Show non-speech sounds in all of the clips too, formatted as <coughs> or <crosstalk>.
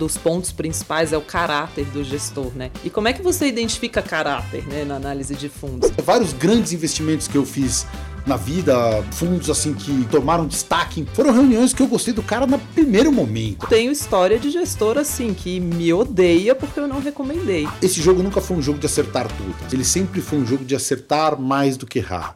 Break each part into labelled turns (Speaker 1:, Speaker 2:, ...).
Speaker 1: dos pontos principais é o caráter do gestor, né? E como é que você identifica caráter, né, na análise de fundos?
Speaker 2: Vários grandes investimentos que eu fiz na vida, fundos assim que tomaram destaque, foram reuniões que eu gostei do cara no primeiro momento.
Speaker 1: Tenho história de gestor assim que me odeia porque eu não recomendei.
Speaker 2: Esse jogo nunca foi um jogo de acertar tudo. Ele sempre foi um jogo de acertar mais do que errar.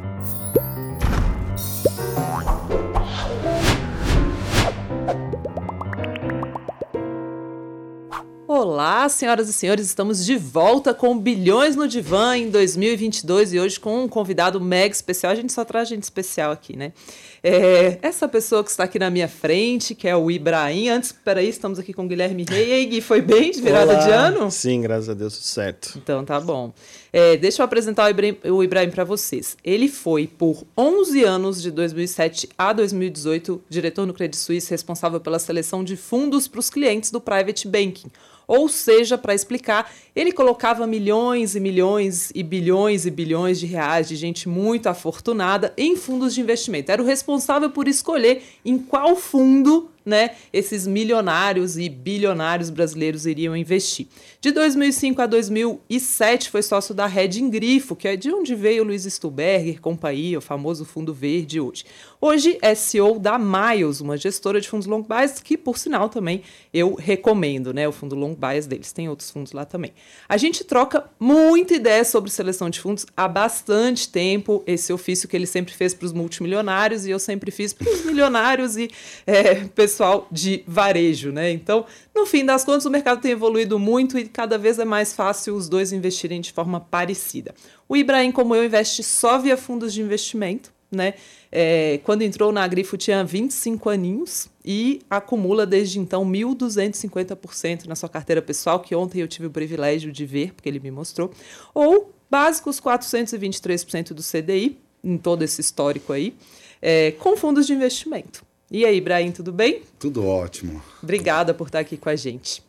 Speaker 1: Olá, senhoras e senhores, estamos de volta com Bilhões no Divã em 2022 e hoje com um convidado mega especial. A gente só traz gente especial aqui, né? É, essa pessoa que está aqui na minha frente, que é o Ibrahim. Antes, peraí, estamos aqui com o Guilherme Rei. E aí, Gui, foi bem de virada
Speaker 3: Olá.
Speaker 1: de ano?
Speaker 3: Sim, graças a Deus, certo.
Speaker 1: Então tá bom. É, deixa eu apresentar o Ibrahim, o Ibrahim para vocês. Ele foi, por 11 anos, de 2007 a 2018, diretor no Credit Suisse, responsável pela seleção de fundos para os clientes do Private Banking. Ou seja, para explicar, ele colocava milhões e milhões e bilhões e bilhões de reais de gente muito afortunada em fundos de investimento. Era o responsável por escolher em qual fundo né, esses milionários e bilionários brasileiros iriam investir. De 2005 a 2007 foi sócio da Reding Grifo, que é de onde veio o Luiz Stuberger, companhia, o famoso fundo verde hoje. Hoje é CEO da Miles, uma gestora de fundos long bias que, por sinal, também eu recomendo, né, o fundo long bias deles. Tem outros fundos lá também. A gente troca muita ideia sobre seleção de fundos há bastante tempo, esse ofício que ele sempre fez para os multimilionários e eu sempre fiz para os milionários e é, pessoal de varejo, né? Então, no fim das contas, o mercado tem evoluído muito e cada vez é mais fácil os dois investirem de forma parecida. O Ibrahim, como eu, investe só via fundos de investimento, né? É, quando entrou na Grifo tinha 25 aninhos e acumula desde então 1.250% na sua carteira pessoal, que ontem eu tive o privilégio de ver, porque ele me mostrou, ou básicos 423% do CDI, em todo esse histórico aí, é, com fundos de investimento. E aí, Ibrahim, tudo bem?
Speaker 2: Tudo ótimo.
Speaker 1: Obrigada por estar aqui com a gente.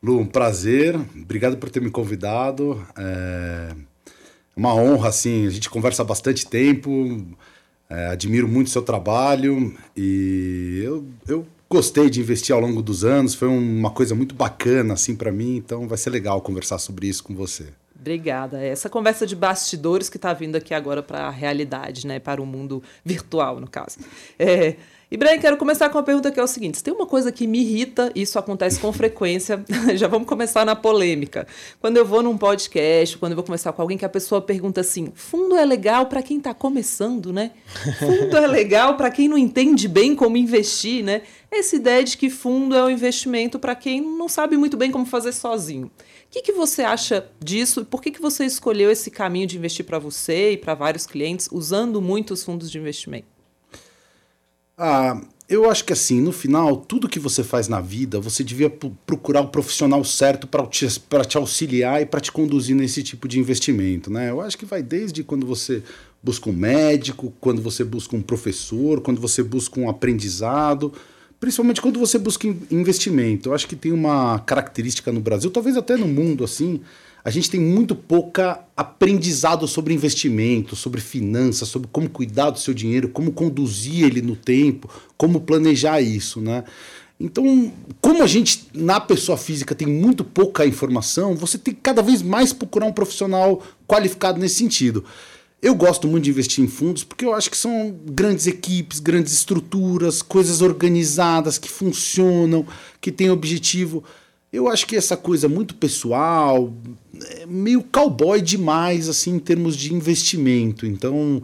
Speaker 2: Lu, um prazer. Obrigado por ter me convidado. É uma honra, assim. A gente conversa há bastante tempo. É, admiro muito o seu trabalho e eu, eu gostei de investir ao longo dos anos. Foi uma coisa muito bacana, assim, para mim. Então vai ser legal conversar sobre isso com você.
Speaker 1: Obrigada. Essa conversa de bastidores que está vindo aqui agora para a realidade, né? Para o mundo virtual, no caso. É, Ibrahim, quero começar com uma pergunta que é o seguinte: se tem uma coisa que me irrita, isso acontece com frequência, <laughs> já vamos começar na polêmica. Quando eu vou num podcast, quando eu vou conversar com alguém que a pessoa pergunta assim: fundo é legal para quem está começando, né? Fundo é legal para quem não entende bem como investir, né? Essa ideia de que fundo é um investimento para quem não sabe muito bem como fazer sozinho. O que, que você acha disso e por que, que você escolheu esse caminho de investir para você e para vários clientes usando muitos fundos de investimento?
Speaker 2: Ah, eu acho que assim, no final, tudo que você faz na vida, você devia procurar o profissional certo para te, te auxiliar e para te conduzir nesse tipo de investimento. Né? Eu acho que vai desde quando você busca um médico, quando você busca um professor, quando você busca um aprendizado, principalmente quando você busca investimento. Eu acho que tem uma característica no Brasil, talvez até no mundo assim, a gente tem muito pouca aprendizado sobre investimento, sobre finanças, sobre como cuidar do seu dinheiro, como conduzir ele no tempo, como planejar isso, né? Então, como a gente, na pessoa física, tem muito pouca informação, você tem que cada vez mais procurar um profissional qualificado nesse sentido. Eu gosto muito de investir em fundos porque eu acho que são grandes equipes, grandes estruturas, coisas organizadas que funcionam, que têm objetivo. Eu acho que essa coisa muito pessoal, é meio cowboy demais, assim, em termos de investimento. Então,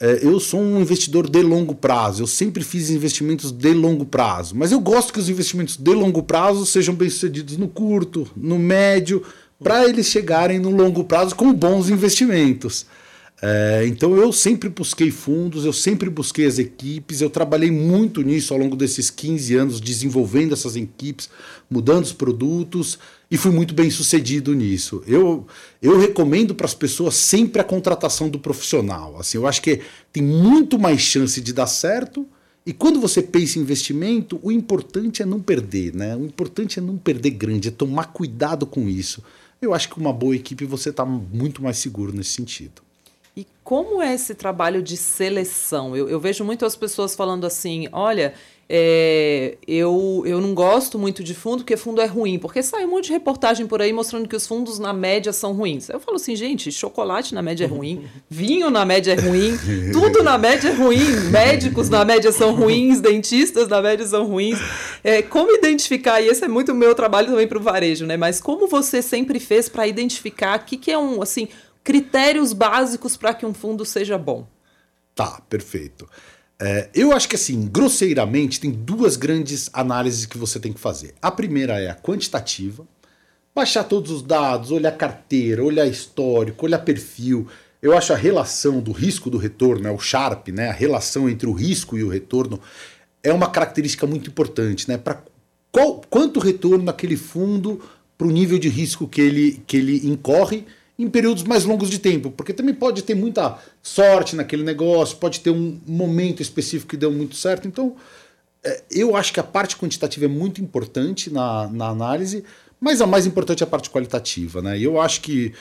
Speaker 2: é, eu sou um investidor de longo prazo. Eu sempre fiz investimentos de longo prazo. Mas eu gosto que os investimentos de longo prazo sejam bem-sucedidos no curto, no médio, para eles chegarem no longo prazo com bons investimentos. É, então eu sempre busquei fundos, eu sempre busquei as equipes, eu trabalhei muito nisso ao longo desses 15 anos, desenvolvendo essas equipes, mudando os produtos e fui muito bem sucedido nisso. Eu, eu recomendo para as pessoas sempre a contratação do profissional. Assim, eu acho que tem muito mais chance de dar certo. E quando você pensa em investimento, o importante é não perder, né? O importante é não perder grande, é tomar cuidado com isso. Eu acho que uma boa equipe você está muito mais seguro nesse sentido.
Speaker 1: E como é esse trabalho de seleção? Eu, eu vejo muitas pessoas falando assim: olha, é, eu, eu não gosto muito de fundo porque fundo é ruim, porque sai um monte de reportagem por aí mostrando que os fundos na média são ruins. Eu falo assim, gente, chocolate na média é ruim, <laughs> vinho na média é ruim, tudo na média é ruim, médicos na média são ruins, dentistas na média são ruins. É, como identificar, e esse é muito o meu trabalho também para o varejo, né? Mas como você sempre fez para identificar o que, que é um, assim, critérios básicos para que um fundo seja bom?
Speaker 2: Tá, perfeito. É, eu acho que assim, grosseiramente, tem duas grandes análises que você tem que fazer. A primeira é a quantitativa, baixar todos os dados, olhar carteira, olhar histórico, olhar perfil. Eu acho a relação do risco do retorno, é o Sharp, né? A relação entre o risco e o retorno é uma característica muito importante, né? Para quanto retorno aquele fundo para o nível de risco que ele, que ele incorre em períodos mais longos de tempo, porque também pode ter muita sorte naquele negócio, pode ter um momento específico que deu muito certo. Então, é, eu acho que a parte quantitativa é muito importante na, na análise, mas a mais importante é a parte qualitativa. Né? E eu acho que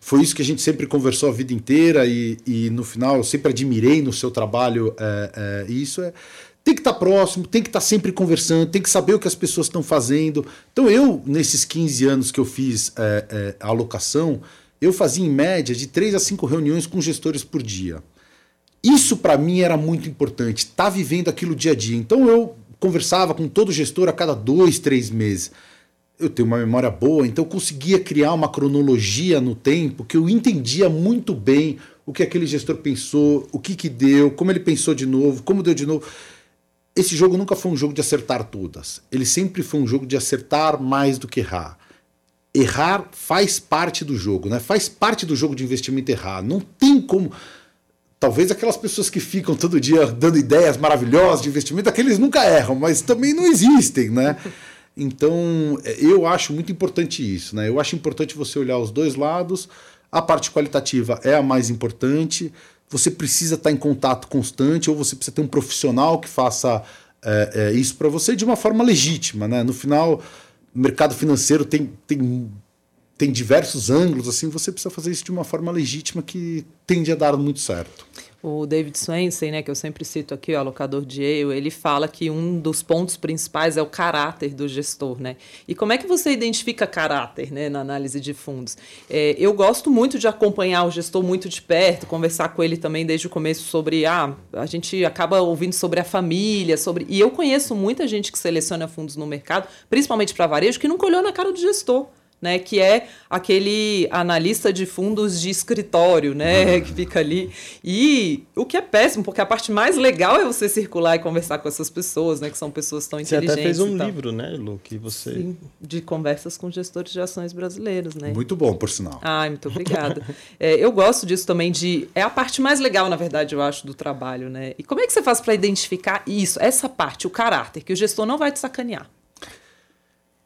Speaker 2: foi isso que a gente sempre conversou a vida inteira e, e no final eu sempre admirei no seu trabalho é, é, isso é tem que estar tá próximo, tem que estar tá sempre conversando, tem que saber o que as pessoas estão fazendo. Então eu, nesses 15 anos que eu fiz é, é, a alocação, eu fazia em média de três a cinco reuniões com gestores por dia. Isso para mim era muito importante, estar tá vivendo aquilo dia a dia. Então eu conversava com todo gestor a cada dois, três meses. Eu tenho uma memória boa, então eu conseguia criar uma cronologia no tempo que eu entendia muito bem o que aquele gestor pensou, o que, que deu, como ele pensou de novo, como deu de novo. Esse jogo nunca foi um jogo de acertar todas. Ele sempre foi um jogo de acertar mais do que errar errar faz parte do jogo, né? Faz parte do jogo de investimento errar. Não tem como. Talvez aquelas pessoas que ficam todo dia dando ideias maravilhosas de investimento, aqueles nunca erram, mas também não existem, né? <laughs> Então, eu acho muito importante isso, né? Eu acho importante você olhar os dois lados. A parte qualitativa é a mais importante. Você precisa estar em contato constante, ou você precisa ter um profissional que faça é, é, isso para você de uma forma legítima, né? No final, mercado financeiro tem, tem, tem diversos ângulos, assim, você precisa fazer isso de uma forma legítima que tende a dar muito certo.
Speaker 1: O David Swensen, né, que eu sempre cito aqui, o alocador de Yale, ele fala que um dos pontos principais é o caráter do gestor, né? E como é que você identifica caráter, né, na análise de fundos? É, eu gosto muito de acompanhar o gestor muito de perto, conversar com ele também desde o começo sobre, ah, a gente acaba ouvindo sobre a família, sobre e eu conheço muita gente que seleciona fundos no mercado, principalmente para varejo, que nunca olhou na cara do gestor né, que é aquele analista de fundos de escritório, né, uhum. que fica ali. E o que é péssimo, porque a parte mais legal é você circular e conversar com essas pessoas, né, que são pessoas tão
Speaker 3: você
Speaker 1: inteligentes.
Speaker 3: Você até fez um livro, né, Lu, que você Sim,
Speaker 1: de conversas com gestores de ações brasileiros, né?
Speaker 2: Muito bom, por sinal.
Speaker 1: Ai, muito obrigada. <laughs> é, eu gosto disso também de é a parte mais legal, na verdade, eu acho, do trabalho, né? E como é que você faz para identificar isso, essa parte, o caráter, que o gestor não vai te sacanear?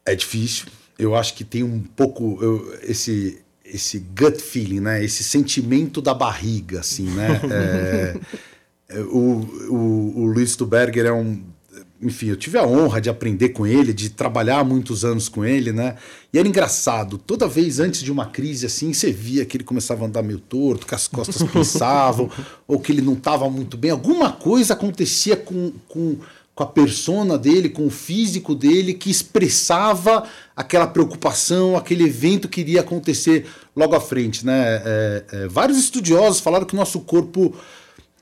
Speaker 2: É difícil eu acho que tem um pouco eu, esse esse gut feeling, né? Esse sentimento da barriga, assim, né? <laughs> É, é, o, o, o Luiz Stuberger é um enfim, eu tive a honra de aprender com ele, de trabalhar muitos anos com ele, né? E era engraçado, toda vez antes de uma crise assim, você via que ele começava a andar meio torto, que as costas <laughs> pensavam, ou que ele não estava muito bem. Alguma coisa acontecia com, com com a persona dele, com o físico dele, que expressava aquela preocupação, aquele evento que iria acontecer logo à frente. Né? É, é, vários estudiosos falaram que o nosso corpo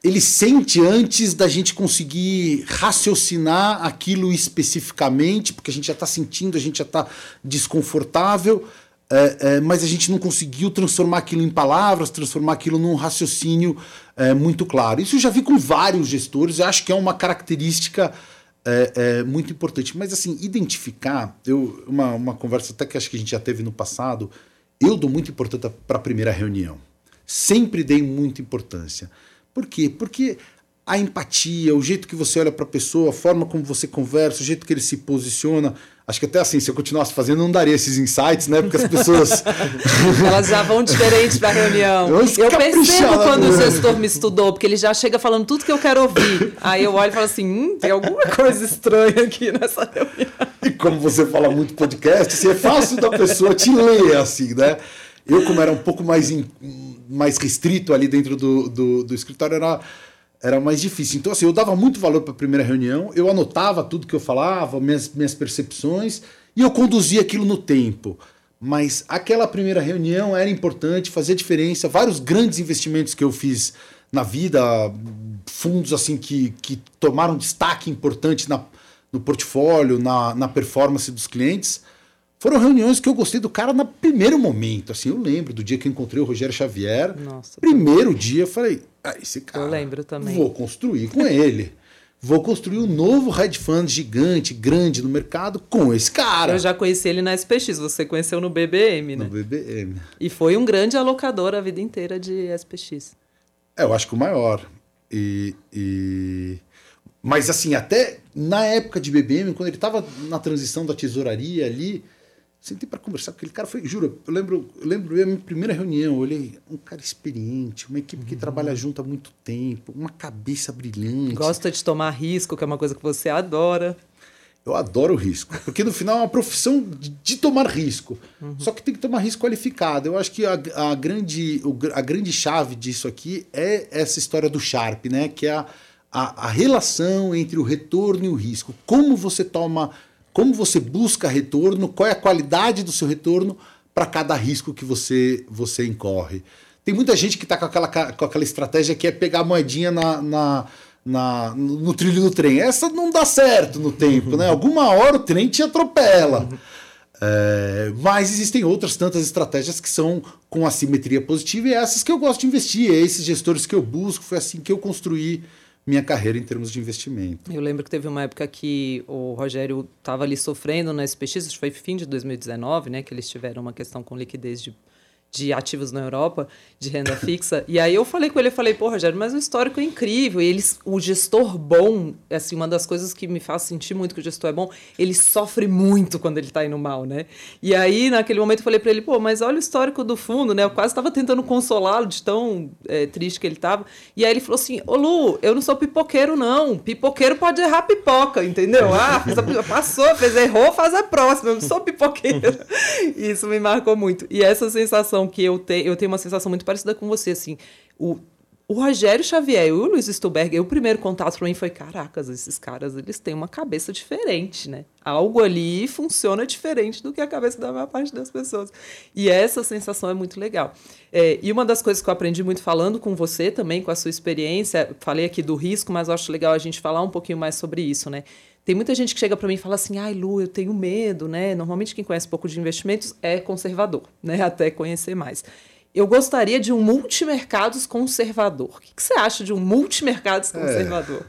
Speaker 2: ele sente antes da gente conseguir raciocinar aquilo especificamente, porque a gente já está sentindo, a gente já está desconfortável, é, é, mas a gente não conseguiu transformar aquilo em palavras, transformar aquilo num raciocínio é, muito claro. Isso eu já vi com vários gestores, eu acho que é uma característica é, é, muito importante. Mas assim, identificar, eu, uma, uma conversa até que acho que a gente já teve no passado, eu dou muito importância para a primeira reunião. Sempre dei muita importância. Por quê? Porque a empatia, o jeito que você olha para a pessoa, a forma como você conversa, o jeito que ele se posiciona. Acho que até assim, se eu continuasse fazendo, não daria esses insights, né? Porque as pessoas. <laughs>
Speaker 1: Elas já vão diferentes para a reunião. Eu, eu percebo quando o gestor me estudou, porque ele já chega falando tudo que eu quero ouvir. Aí eu olho e falo assim: hum, tem alguma coisa estranha aqui nessa reunião.
Speaker 2: E como você fala muito podcast, assim, é fácil da pessoa te ler, assim, né? Eu, como era um pouco mais, in, mais restrito ali dentro do, do, do escritório, era era mais difícil. Então, assim, eu dava muito valor para a primeira reunião, eu anotava tudo que eu falava, minhas, minhas percepções, e eu conduzia aquilo no tempo. Mas aquela primeira reunião era importante, fazia diferença. Vários grandes investimentos que eu fiz na vida, fundos assim que, que tomaram destaque importante na, no portfólio, na, na performance dos clientes, foram reuniões que eu gostei do cara no primeiro momento. Assim, eu lembro do dia que encontrei o Rogério Xavier. Nossa, primeiro dia, eu falei, ah, esse cara.
Speaker 1: Eu lembro também.
Speaker 2: Vou construir com ele. Vou construir um novo hedge fund gigante, grande no mercado com esse cara.
Speaker 1: Eu já conheci ele na SPX, você conheceu no BBM, né?
Speaker 2: No BBM.
Speaker 1: E foi um grande alocador a vida inteira de SPX.
Speaker 2: É, eu acho que o maior. E, e... Mas assim, até na época de BBM, quando ele estava na transição da tesouraria ali, Sentei para conversar com aquele cara, foi, juro, eu lembro, eu lembro a minha primeira reunião, eu olhei um cara experiente, uma equipe que uhum. trabalha junto há muito tempo, uma cabeça brilhante.
Speaker 1: Gosta de tomar risco, que é uma coisa que você adora.
Speaker 2: Eu adoro risco, porque no final é uma profissão de, de tomar risco. Uhum. Só que tem que tomar risco qualificado. Eu acho que a, a, grande, a grande chave disso aqui é essa história do Sharp, né? Que é a, a, a relação entre o retorno e o risco. Como você toma como você busca retorno, qual é a qualidade do seu retorno para cada risco que você, você incorre. Tem muita gente que está com aquela, com aquela estratégia que é pegar a moedinha na, na, na, no trilho do trem. Essa não dá certo no tempo, né? Alguma hora o trem te atropela. É, mas existem outras tantas estratégias que são com assimetria positiva e é essas que eu gosto de investir, é esses gestores que eu busco, foi assim que eu construí minha carreira em termos de investimento.
Speaker 1: Eu lembro que teve uma época que o Rogério estava ali sofrendo na SPX, acho que foi fim de 2019, né, que eles tiveram uma questão com liquidez de de ativos na Europa, de renda fixa. E aí eu falei com ele, eu falei, pô, Rogério, mas o histórico é incrível. E eles, o gestor bom, assim, uma das coisas que me faz sentir muito que o gestor é bom, ele sofre muito quando ele tá indo mal, né? E aí, naquele momento, eu falei para ele, pô, mas olha o histórico do fundo, né? Eu quase estava tentando consolá-lo de tão é, triste que ele tava. E aí ele falou assim, ô Lu, eu não sou pipoqueiro, não. Pipoqueiro pode errar pipoca, entendeu? Ah, fez a, passou, fez, errou, faz a próxima. Eu não sou pipoqueiro. <laughs> Isso me marcou muito. E essa sensação sensação que eu tenho, eu tenho uma sensação muito parecida com você, assim, o, o Rogério Xavier e o Luiz Stuberg, o primeiro contato para mim foi, caracas, esses caras, eles têm uma cabeça diferente, né? Algo ali funciona diferente do que a cabeça da maior parte das pessoas. E essa sensação é muito legal. É, e uma das coisas que eu aprendi muito falando com você também, com a sua experiência, falei aqui do risco, mas acho legal a gente falar um pouquinho mais sobre isso, né? Tem muita gente que chega para mim e fala assim: ai, Lu, eu tenho medo, né? Normalmente quem conhece pouco de investimentos é conservador, né? <laughs> Até conhecer mais. Eu gostaria de um multimercados conservador. O que, que você acha de um multimercados é. conservador?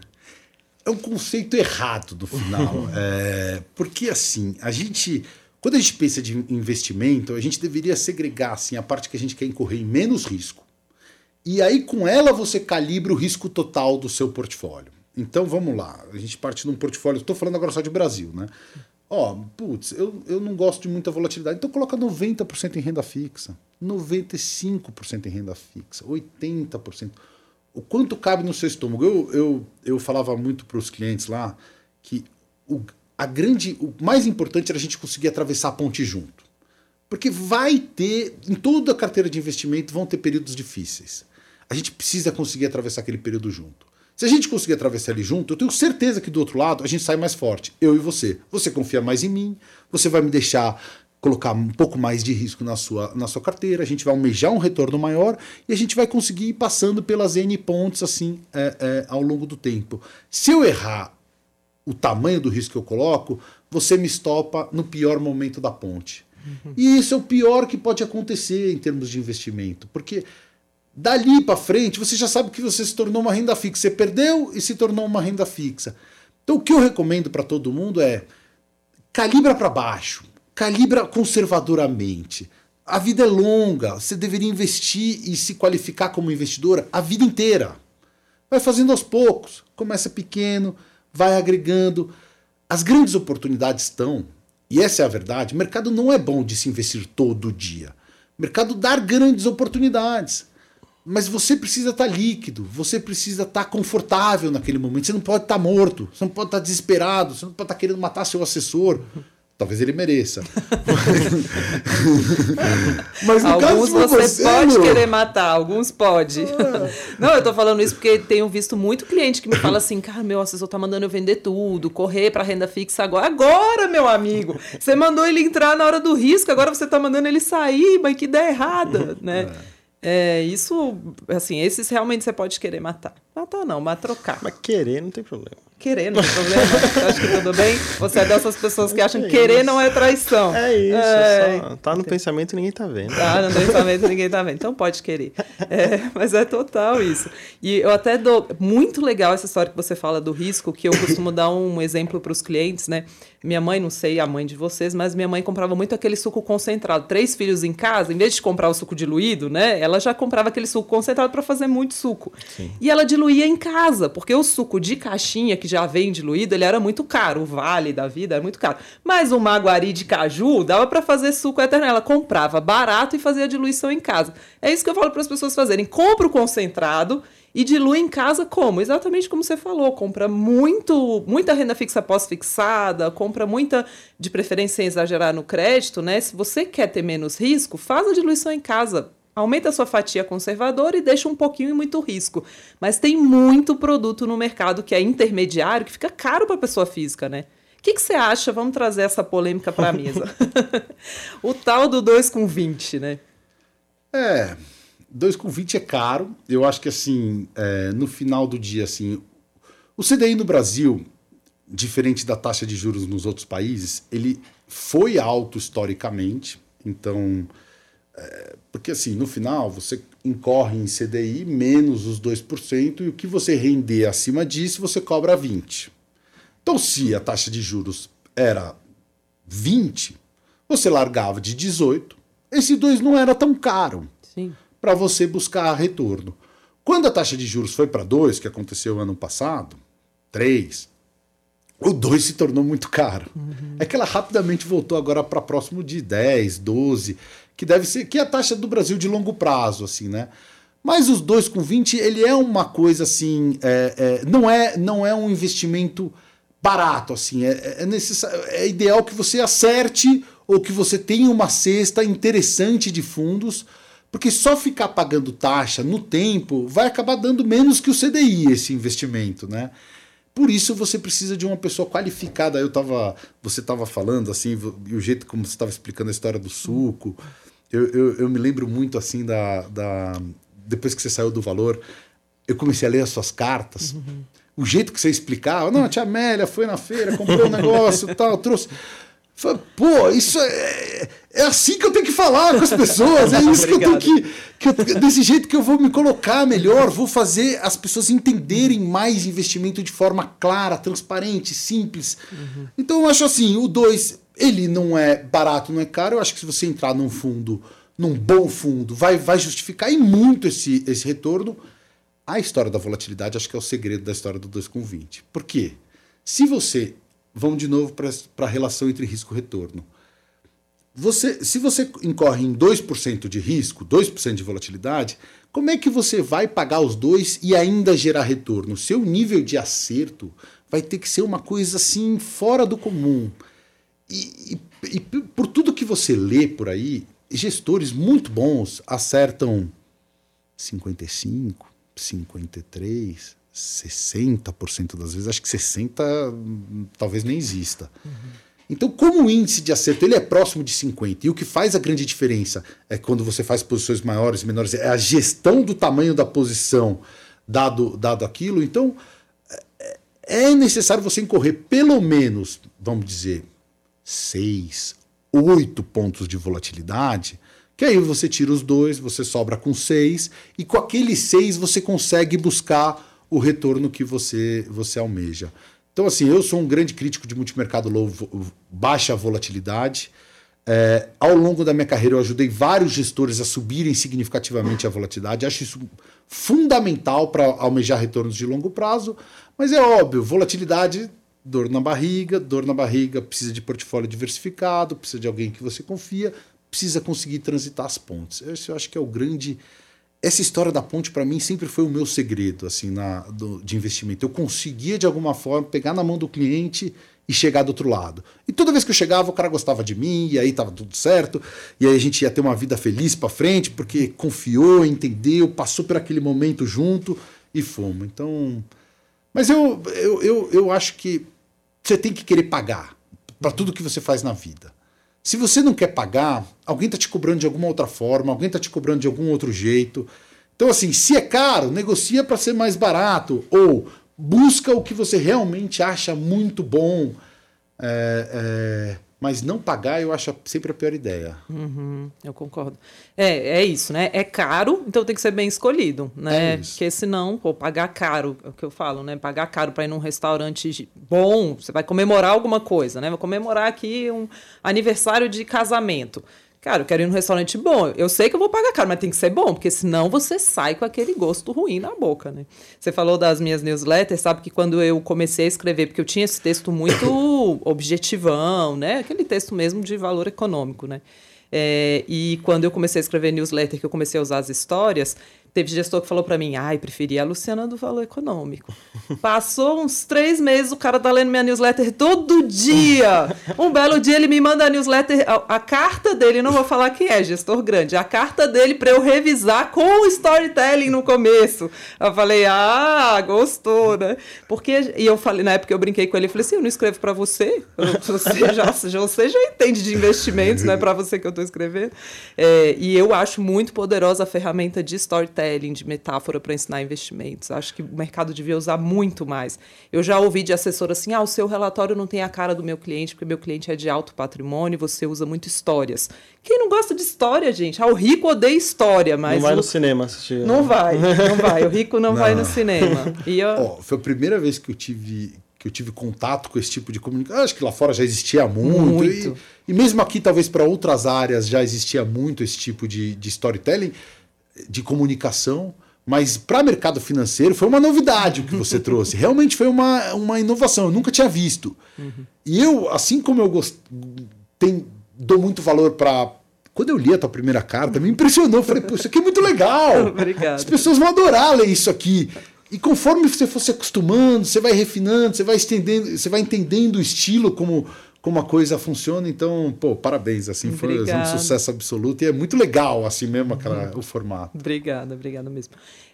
Speaker 2: É, é um conceito errado do final. <laughs> é, porque, assim, a gente. Quando a gente pensa de investimento, a gente deveria segregar assim, a parte que a gente quer incorrer em menos risco. E aí, com ela, você calibra o risco total do seu portfólio. Então vamos lá, a gente parte de um portfólio, estou falando agora só de Brasil, né? Ó, putz, eu, eu não gosto de muita volatilidade, então coloca 90% em renda fixa, 95% em renda fixa, 80%. O quanto cabe no seu estômago? Eu, eu, eu falava muito para os clientes lá que o, a grande, o mais importante era a gente conseguir atravessar a ponte junto. Porque vai ter, em toda a carteira de investimento, vão ter períodos difíceis. A gente precisa conseguir atravessar aquele período junto. Se a gente conseguir atravessar ele junto, eu tenho certeza que do outro lado a gente sai mais forte, eu e você. Você confia mais em mim, você vai me deixar colocar um pouco mais de risco na sua, na sua carteira, a gente vai almejar um retorno maior e a gente vai conseguir ir passando pelas N pontos assim é, é, ao longo do tempo. Se eu errar o tamanho do risco que eu coloco, você me estopa no pior momento da ponte. Uhum. E isso é o pior que pode acontecer em termos de investimento, porque Dali para frente, você já sabe que você se tornou uma renda fixa. Você perdeu e se tornou uma renda fixa. Então, o que eu recomendo para todo mundo é calibra para baixo, calibra conservadoramente. A vida é longa, você deveria investir e se qualificar como investidora a vida inteira. Vai fazendo aos poucos, começa pequeno, vai agregando. As grandes oportunidades estão, e essa é a verdade, o mercado não é bom de se investir todo dia. O mercado dá grandes oportunidades. Mas você precisa estar tá líquido, você precisa estar tá confortável naquele momento. Você não pode estar tá morto, você não pode estar desesperado, você não pode estar querendo matar seu assessor. Talvez ele mereça. <laughs>
Speaker 1: Mas no alguns caso você, você pode meu... querer matar, alguns pode. Ah. <laughs> Não, eu tô falando isso porque tenho visto muito cliente que me fala assim, cara, meu assessor tá mandando eu vender tudo, correr para renda fixa agora. Agora, meu amigo! Você mandou ele entrar na hora do risco, agora você tá mandando ele sair, mas que ideia errada, <laughs> né? É. É, isso, assim, esses realmente você pode querer matar. Matar não, mas trocar.
Speaker 3: Mas querer não tem problema.
Speaker 1: Querer não tem problema. Acho que tudo bem? Você é dessas pessoas que acham que querer não é traição.
Speaker 3: É isso. É... Só, tá no pensamento e ninguém tá vendo.
Speaker 1: Tá no pensamento e ninguém tá vendo. Então pode querer. É, mas é total isso. E eu até dou. Muito legal essa história que você fala do risco, que eu costumo dar um exemplo para os clientes, né? Minha mãe, não sei a mãe de vocês, mas minha mãe comprava muito aquele suco concentrado. Três filhos em casa, em vez de comprar o suco diluído, né? Ela já comprava aquele suco concentrado para fazer muito suco. Sim. E ela diluía em casa, porque o suco de caixinha, que já vem diluído, ele era muito caro. O vale da vida era muito caro. Mas o maguari de caju dava para fazer suco eterno. Ela comprava barato e fazia diluição em casa. É isso que eu falo para as pessoas fazerem. Compra o concentrado e dilui em casa como? Exatamente como você falou, compra muito, muita renda fixa pós-fixada, compra muita, de preferência sem exagerar no crédito, né? Se você quer ter menos risco, faz a diluição em casa. Aumenta a sua fatia conservadora e deixa um pouquinho e muito risco. Mas tem muito produto no mercado que é intermediário, que fica caro para a pessoa física, né? O que, que você acha? Vamos trazer essa polêmica para a mesa. <laughs> <laughs> o tal do 2 com 20, né?
Speaker 2: É, 2,20 é caro. Eu acho que assim, é, no final do dia, assim, o CDI no Brasil, diferente da taxa de juros nos outros países, ele foi alto historicamente. Então, é, porque assim, no final você incorre em CDI menos os 2% e o que você render acima disso, você cobra 20. Então, se a taxa de juros era 20, você largava de 18, esse 2 não era tão caro. Para você buscar retorno. Quando a taxa de juros foi para 2, que aconteceu ano passado, 3, o 2 se tornou muito caro. Uhum. É que ela rapidamente voltou agora para próximo de 10, 12, que deve ser que é a taxa do Brasil de longo prazo, assim, né? Mas os 2 com 20, ele é uma coisa assim, é, é, não, é, não é um investimento barato, assim, é, é, necessário, é ideal que você acerte ou que você tenha uma cesta interessante de fundos porque só ficar pagando taxa no tempo vai acabar dando menos que o CDI esse investimento, né? Por isso você precisa de uma pessoa qualificada. Eu tava, você estava falando assim, e o jeito como você estava explicando a história do suco, eu, eu, eu, me lembro muito assim da, da depois que você saiu do valor, eu comecei a ler as suas cartas. Uhum. O jeito que você explicava, não, a tia Amélia foi na feira, comprou um <laughs> negócio, tal, trouxe. Falei, Pô, isso é, é assim que eu tenho que falar com as pessoas, é <laughs> isso que eu tenho que, que eu, Desse jeito que eu vou me colocar melhor, vou fazer as pessoas entenderem mais investimento de forma clara, transparente, simples. Uhum. Então eu acho assim: o 2, ele não é barato, não é caro. Eu acho que se você entrar num fundo, num bom fundo, vai, vai justificar e muito esse, esse retorno. A história da volatilidade acho que é o segredo da história do 2 com 20. Por quê? Se você vamos de novo para a relação entre risco e retorno. Você, se você incorre em 2% de risco, 2% de volatilidade, como é que você vai pagar os dois e ainda gerar retorno? Seu nível de acerto vai ter que ser uma coisa assim fora do comum. E, e, e por tudo que você lê por aí, gestores muito bons acertam 55, 53, 60% das vezes, acho que 60% talvez nem exista. Uhum. Então, como o índice de acerto ele é próximo de 50, e o que faz a grande diferença é quando você faz posições maiores e menores, é a gestão do tamanho da posição dado, dado aquilo. Então, é, é necessário você incorrer pelo menos, vamos dizer, 6, 8 pontos de volatilidade, que aí você tira os dois, você sobra com 6, e com aqueles 6 você consegue buscar o retorno que você, você almeja. Então, assim, eu sou um grande crítico de multimercado low, baixa volatilidade. É, ao longo da minha carreira, eu ajudei vários gestores a subirem significativamente a volatilidade. Acho isso fundamental para almejar retornos de longo prazo. Mas é óbvio, volatilidade, dor na barriga, dor na barriga, precisa de portfólio diversificado, precisa de alguém que você confia, precisa conseguir transitar as pontes. Esse eu acho que é o grande essa história da ponte para mim sempre foi o meu segredo assim na do, de investimento. Eu conseguia de alguma forma pegar na mão do cliente e chegar do outro lado. E toda vez que eu chegava, o cara gostava de mim, e aí tava tudo certo, e aí a gente ia ter uma vida feliz para frente, porque confiou, entendeu, passou por aquele momento junto e fomos. Então. Mas eu, eu, eu, eu acho que você tem que querer pagar para tudo que você faz na vida. Se você não quer pagar, alguém está te cobrando de alguma outra forma, alguém está te cobrando de algum outro jeito. Então, assim, se é caro, negocia para ser mais barato. Ou busca o que você realmente acha muito bom. É, é, mas não pagar eu acho sempre a pior ideia.
Speaker 1: Uhum, eu concordo. É, é isso, né? É caro, então tem que ser bem escolhido, né? É Porque senão, pô, pagar caro, é o que eu falo, né? Pagar caro para ir num restaurante bom, você vai comemorar alguma coisa, né? Vai comemorar aqui um aniversário de casamento. Cara, eu quero ir num restaurante bom. Eu sei que eu vou pagar caro, mas tem que ser bom, porque senão você sai com aquele gosto ruim na boca, né? Você falou das minhas newsletters, sabe que quando eu comecei a escrever, porque eu tinha esse texto muito <coughs> objetivão, né? Aquele texto mesmo de valor econômico, né? É, e quando eu comecei a escrever newsletter, que eu comecei a usar as histórias, Teve gestor que falou para mim, ai, preferia a Luciana do Valor Econômico. Passou uns três meses, o cara tá lendo minha newsletter todo dia. Um belo dia ele me manda a newsletter, a, a carta dele, não vou falar quem é, gestor grande, a carta dele para eu revisar com o storytelling no começo. Eu falei, ah, gostou, né? Porque, e eu falei, na época eu brinquei com ele, eu falei assim, eu não escrevo para você, você <laughs> já, já, você já entende de investimentos, não é para você que eu tô escrevendo. É, e eu acho muito poderosa a ferramenta de storytelling storytelling, de metáfora para ensinar investimentos. Acho que o mercado devia usar muito mais. Eu já ouvi de assessor assim: ah, o seu relatório não tem a cara do meu cliente, porque meu cliente é de alto patrimônio, você usa muito histórias. Quem não gosta de história, gente? Ah, o rico odeia história, mas.
Speaker 3: Não vai
Speaker 1: o...
Speaker 3: no cinema assistir.
Speaker 1: Não vai, não vai. O rico não, não. vai no cinema.
Speaker 2: E eu... oh, foi a primeira vez que eu tive que eu tive contato com esse tipo de comunicação. Acho que lá fora já existia muito. muito. E, e, mesmo aqui, talvez para outras áreas, já existia muito esse tipo de, de storytelling de comunicação, mas para mercado financeiro foi uma novidade o que você <laughs> trouxe. Realmente foi uma, uma inovação, eu nunca tinha visto. Uhum. E eu, assim como eu gost... Tem, dou muito valor para. Quando eu li a tua primeira carta, me impressionou. Falei, pô, isso aqui é muito legal. <laughs>
Speaker 1: Obrigado.
Speaker 2: As pessoas vão adorar ler isso aqui. E conforme você for se acostumando, você vai refinando, você vai estendendo, você vai entendendo o estilo como como a coisa funciona. Então, pô, parabéns, assim, foi um sucesso absoluto e é muito legal, assim mesmo, aquela, uhum. o formato.
Speaker 1: Obrigada, obrigada mesmo.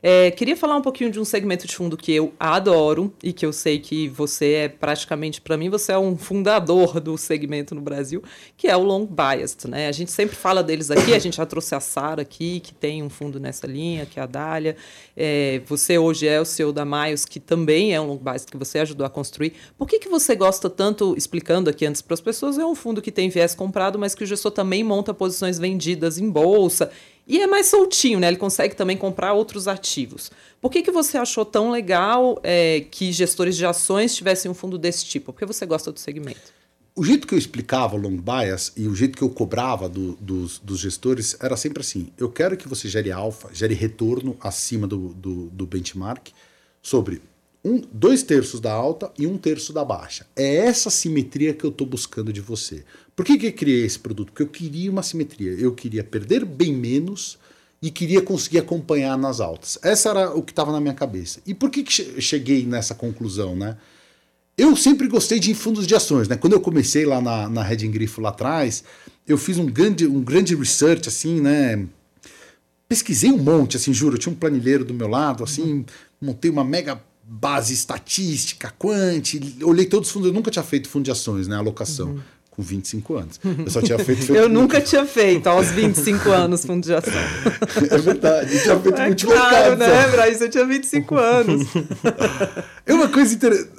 Speaker 1: É, queria falar um pouquinho de um segmento de fundo que eu adoro e que eu sei que você é praticamente, para mim, você é um fundador do segmento no Brasil, que é o Long Biased, né? A gente sempre fala deles aqui, a gente já trouxe a Sara aqui, que tem um fundo nessa linha, que é a Dália. É, você hoje é o CEO da Maios, que também é um Long Biased, que você ajudou a construir. Por que, que você gosta tanto, explicando aqui antes para as pessoas, é um fundo que tem viés comprado, mas que o gestor também monta posições vendidas em bolsa e é mais soltinho, né? Ele consegue também comprar outros ativos. Por que, que você achou tão legal é, que gestores de ações tivessem um fundo desse tipo? Por que você gosta do segmento?
Speaker 2: O jeito que eu explicava o long bias e o jeito que eu cobrava do, dos, dos, gestores era sempre assim: eu quero que você gere alfa, gere retorno acima do, do, do benchmark sobre um, dois terços da alta e um terço da baixa. É essa simetria que eu estou buscando de você. Por que, que eu criei esse produto? Porque eu queria uma simetria. Eu queria perder bem menos e queria conseguir acompanhar nas altas. Essa era o que estava na minha cabeça. E por que, que cheguei nessa conclusão, né? Eu sempre gostei de fundos de ações, né? Quando eu comecei lá na, na Red Grifo lá atrás, eu fiz um grande, um grande research, assim, né? Pesquisei um monte, assim, juro. Eu tinha um planilheiro do meu lado, assim, montei uma mega base estatística, quant, olhei todos os fundos, eu nunca tinha feito fundo de ações, né, alocação. Uhum. Com 25 anos. Eu só tinha feito. <laughs>
Speaker 1: eu nunca tinha feito aos 25 anos fundo de ação. <laughs>
Speaker 2: É verdade. Eu tinha feito é multimercado.
Speaker 1: Claro, né, Braz? Eu tinha 25 anos. <laughs>
Speaker 2: É uma coisa interessante.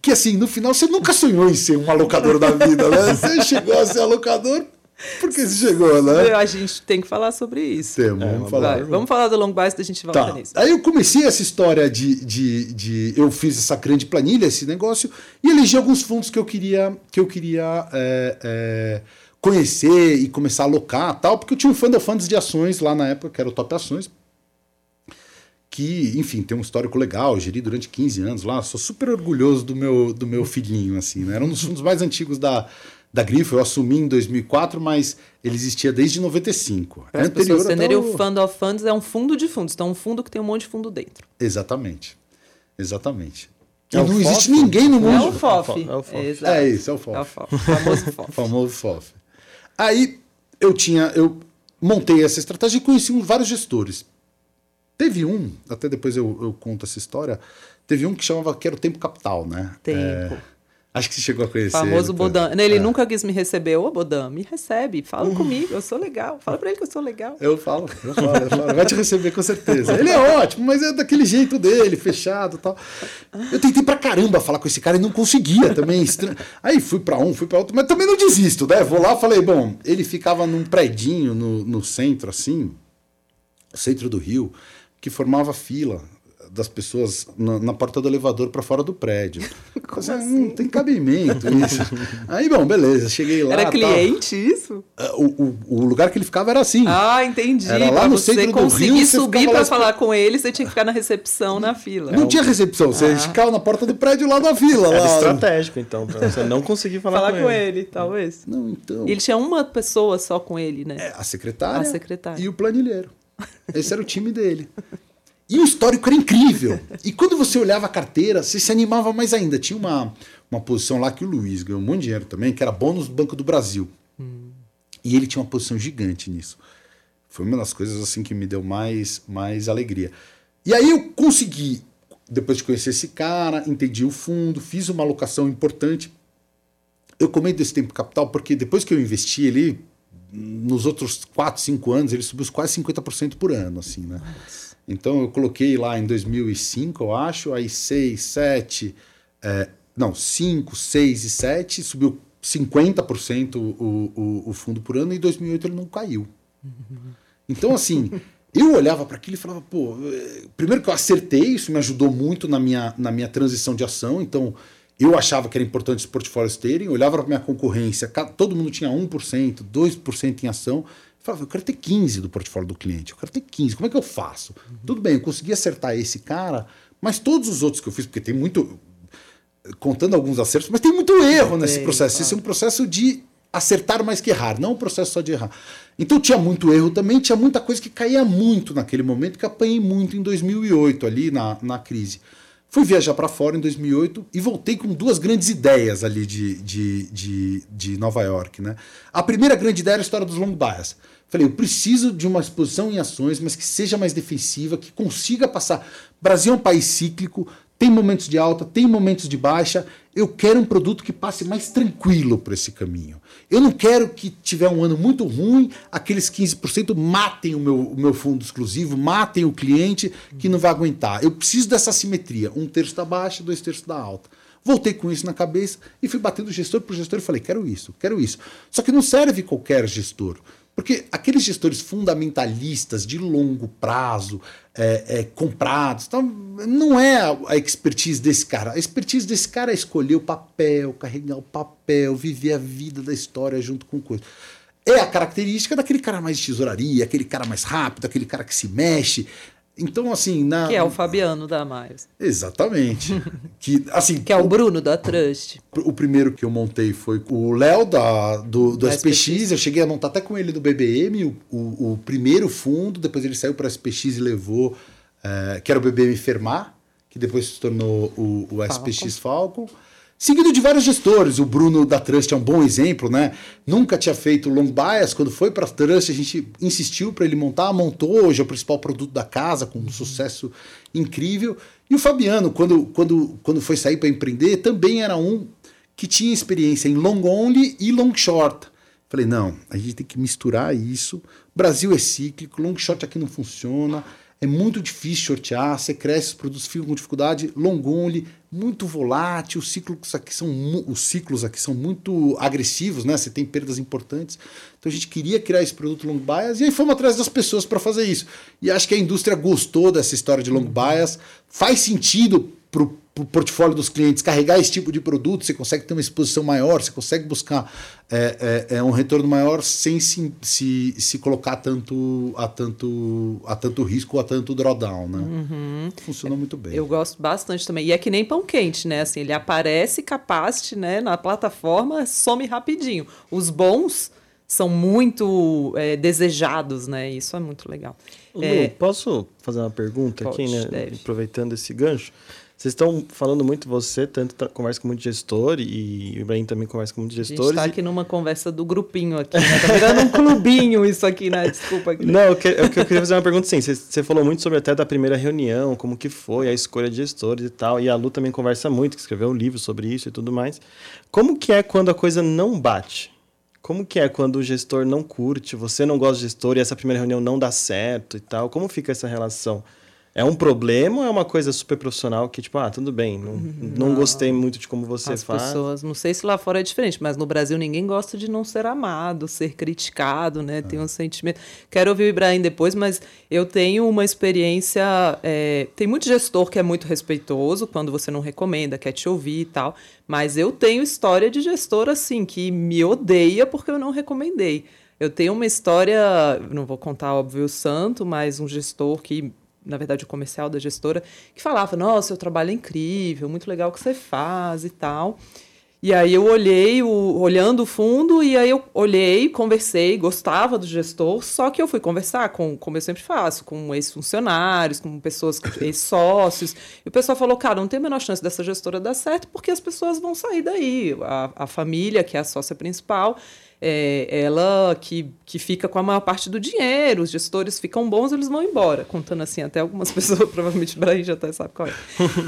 Speaker 2: Que assim, no final você nunca sonhou em ser um alocador da vida, né? Você chegou a ser alocador porque você chegou, né?
Speaker 1: A gente tem que falar sobre isso.
Speaker 2: Temos, é, vamos falar.
Speaker 1: vamos falar do long bias e a gente volta tá. nisso.
Speaker 2: Aí eu comecei essa história de, de, de, Eu fiz essa grande planilha, esse negócio, e elegi alguns fundos que eu queria, que eu queria é, é, conhecer e começar a alocar tal, porque eu tinha um fundo of funds de ações lá na época, que era o Top Ações. Que, enfim, tem um histórico legal, eu geri durante 15 anos lá, sou super orgulhoso do meu, do meu filhinho, assim, né? Era um dos fundos mais antigos da, da Grifo, eu assumi em 2004, mas ele existia desde 95.
Speaker 1: Para as pessoas entenderem, o Fund of Funds é um fundo de fundos, então um fundo que tem um monte de fundo dentro.
Speaker 2: Exatamente. Exatamente. É não existe ninguém no mundo.
Speaker 1: É o FOF.
Speaker 3: É o FOF.
Speaker 1: É,
Speaker 2: É isso, é o FOF.
Speaker 1: É o FOF. O famoso FOF. <laughs>
Speaker 2: famoso FOF. Aí eu tinha, eu montei essa estratégia e conheci vários gestores. Teve um, até depois eu, eu conto essa história, teve um que chamava que era o Tempo Capital, né?
Speaker 1: Tempo.
Speaker 2: É, acho que você chegou a conhecer.
Speaker 1: Famoso
Speaker 2: ele,
Speaker 1: Bodan. Ele
Speaker 2: É.
Speaker 1: nunca quis me receber. Ô, Bodan, me recebe. Fala comigo, eu sou legal. Fala pra ele que eu sou legal.
Speaker 2: Eu falo, eu falo, eu falo. Vai te receber com certeza. Ele é ótimo, mas é daquele jeito dele, fechado e tal. Eu tentei pra caramba falar com esse cara e não conseguia também. estran- Aí fui pra um, fui pra outro, mas também não desisto, né? Vou lá falei, bom, ele ficava num predinho no, no centro, assim, centro do Rio, que formava fila das pessoas na, na porta do elevador pra fora do prédio. <laughs> Como Não tem cabimento isso. <laughs> Aí, bom, beleza, cheguei lá.
Speaker 1: Era
Speaker 2: tal.
Speaker 1: cliente isso?
Speaker 2: O, o, o lugar que ele ficava era assim.
Speaker 1: Ah, entendi.
Speaker 2: Era lá
Speaker 1: pra
Speaker 2: no
Speaker 1: você
Speaker 2: centro do
Speaker 1: conseguir
Speaker 2: Rio, você
Speaker 1: subir
Speaker 2: lá
Speaker 1: falar com ele, você tinha que ficar na recepção, na fila.
Speaker 2: Não tinha recepção, você ficava na porta do prédio lá da vila.
Speaker 3: Era
Speaker 2: lá.
Speaker 3: estratégico, então, pra você não conseguir falar,
Speaker 1: falar
Speaker 3: com, ele.
Speaker 1: talvez.
Speaker 2: Não, então.
Speaker 1: E ele tinha uma pessoa só com ele, né?
Speaker 2: É, a secretária,
Speaker 1: A secretária.
Speaker 2: e o planilheiro. Esse era o time dele. <laughs> E o histórico era incrível. E quando você olhava a carteira, você se animava mais ainda. Tinha uma, uma posição lá que o Luiz ganhou um monte de dinheiro também, que era bônus do Banco do Brasil. E ele tinha uma posição gigante nisso. Foi uma das coisas assim que me deu mais, mais alegria. E aí eu consegui, depois de conhecer esse cara, entendi o fundo, fiz uma alocação importante. Eu comento desse tempo capital porque depois que eu investi ele, nos outros 4, 5 anos, ele subiu quase 50% por ano, assim, né? Então eu coloquei lá em 2005, eu acho, aí 6, 7, é, não, 5, 6 e 7, subiu 50% o, o, o fundo por ano e em 2008 ele não caiu. Então, assim, eu olhava para aquilo e falava, pô, eh, primeiro que eu acertei, isso me ajudou muito na minha, na minha transição de ação, então eu achava que era importante os portfólios terem, olhava para minha concorrência, todo mundo tinha 1%, 2% em ação, falava, eu quero ter 15% do portfólio do cliente, eu quero ter 15%, como é que eu faço? Tudo bem, eu consegui acertar esse cara, mas todos os outros que eu fiz, porque tem muito, contando alguns acertos, mas tem muito erro nesse
Speaker 1: Tem,
Speaker 2: processo. Esse é um processo de acertar mais que errar, não um processo só de errar. Então tinha muito erro também, tinha muita coisa que caía muito naquele momento, que apanhei muito em 2008, ali na, na crise. Fui viajar para fora em 2008 e voltei com duas grandes ideias ali de, de, de, de Nova York. Né? A primeira grande ideia era a história dos long bias. Falei, eu preciso de uma exposição em ações, mas que seja mais defensiva, que consiga passar. Brasil é um país cíclico, tem momentos de alta, tem momentos de baixa. Eu quero um produto que passe mais tranquilo por esse caminho. Eu não quero que tiver um ano muito ruim, aqueles 15% matem o meu, o meu fundo exclusivo, matem o cliente que não vai aguentar. Eu preciso dessa simetria. Um terço da baixa, dois terços da alta. Voltei com isso na cabeça e fui batendo gestor por gestor e falei: quero isso, quero isso. Só que não serve qualquer gestor. Porque aqueles gestores fundamentalistas de longo prazo, é, é, comprados, tal, não é a, a expertise desse cara. A expertise desse cara é escolher o papel, carregar o papel, viver a vida da história junto com coisa. É a característica daquele cara mais de tesouraria, aquele cara mais rápido, aquele cara que se mexe. Então, assim, na.
Speaker 1: Que é o Fabiano da Myers.
Speaker 2: Exatamente. <laughs> que, assim,
Speaker 1: Que é o Bruno da Trust.
Speaker 2: o primeiro que eu montei foi o Léo da, do, do SPX.
Speaker 1: SPX.
Speaker 2: Eu cheguei a montar até com ele do BBM, o, o, o primeiro fundo. Depois ele saiu para o SPX e levou, eh, que era o BBM Fermar, que depois se tornou o, o SPX Falcon. Seguido de vários gestores. O Bruno da Trust é um bom exemplo, né? Nunca tinha feito long bias. Quando foi para a Trust, a gente insistiu para ele montar, montou. Hoje é o principal produto da casa, com um sucesso incrível. E o Fabiano, quando, quando, quando foi sair para empreender, também era um que tinha experiência em long only e long short. Falei, não, a gente tem que misturar isso. Brasil é cíclico, long short aqui não funciona, é muito difícil shortear, você cresce, os produtos ficam com dificuldade, long only, muito volátil, os ciclos aqui são, os ciclos aqui são muito agressivos, né? Você tem perdas importantes. Então a gente queria criar esse produto long bias e aí fomos atrás das pessoas para fazer isso. E acho que a indústria gostou dessa história de long bias, faz sentido para o portfólio dos clientes carregar esse tipo de produto, você consegue ter uma exposição maior, você consegue buscar é, é, é, um retorno maior sem se, se, se colocar tanto, a, tanto, a tanto risco ou a tanto drawdown. Né? Funcionou muito bem.
Speaker 1: Eu gosto bastante também. E é que nem pão quente, né? Assim, ele aparece capacity, né? Na plataforma, some rapidinho. Os bons são muito é, desejados, né? Isso é muito legal.
Speaker 3: Lu,
Speaker 1: É,
Speaker 3: posso fazer uma pergunta aqui,
Speaker 1: Pode,
Speaker 3: né?
Speaker 1: deve.
Speaker 3: Aproveitando esse gancho. Vocês estão falando muito, você tanto tá, conversa com muito gestor e o Ibrahim também conversa com muitos gestores. A gente
Speaker 1: tá aqui numa conversa do grupinho aqui, né? Tá virando um clubinho isso aqui, né? Desculpa. Aqui.
Speaker 3: Não, eu, que, eu, eu queria fazer uma pergunta sim. Você, você falou muito sobre até da primeira reunião, como que foi, a escolha de gestores e tal. E a Lu também conversa muito, que escreveu um livro sobre isso e tudo mais. Como que é quando a coisa não bate? Como que é quando o gestor não curte, você não gosta de gestor e essa primeira reunião não dá certo e tal? Como fica essa relação? É um problema ou é uma coisa super profissional que, tipo, ah, tudo bem, não, não, não gostei muito de como você
Speaker 1: As
Speaker 3: faz?
Speaker 1: As pessoas, não sei se lá fora é diferente, mas no Brasil ninguém gosta de não ser amado, ser criticado, né? Tem um sentimento. Quero ouvir o Ibrahim depois, mas eu tenho uma experiência. É... Tem muito gestor que é muito respeitoso quando você não recomenda, quer te ouvir e tal, mas eu tenho história de gestor assim, que me odeia porque eu não recomendei. Eu tenho uma história, não vou contar, óbvio, o santo, mas um gestor que na verdade, o comercial da gestora, que falava: Nossa, seu trabalho é incrível, muito legal o que você faz e tal. E aí eu olhei, o, olhando o fundo, e aí eu olhei, conversei, gostava do gestor, só que eu fui conversar com, como eu sempre faço, com ex-funcionários, com pessoas, ex-sócios, e o pessoal falou, cara, não tem a menor chance dessa gestora dar certo, porque as pessoas vão sair daí. A, a família, que é a sócia principal, é, ela que, que fica com a maior parte do dinheiro, os gestores ficam bons, eles vão embora. Contando assim, até algumas <laughs> pessoas, provavelmente o Brasil já até sabe qual é.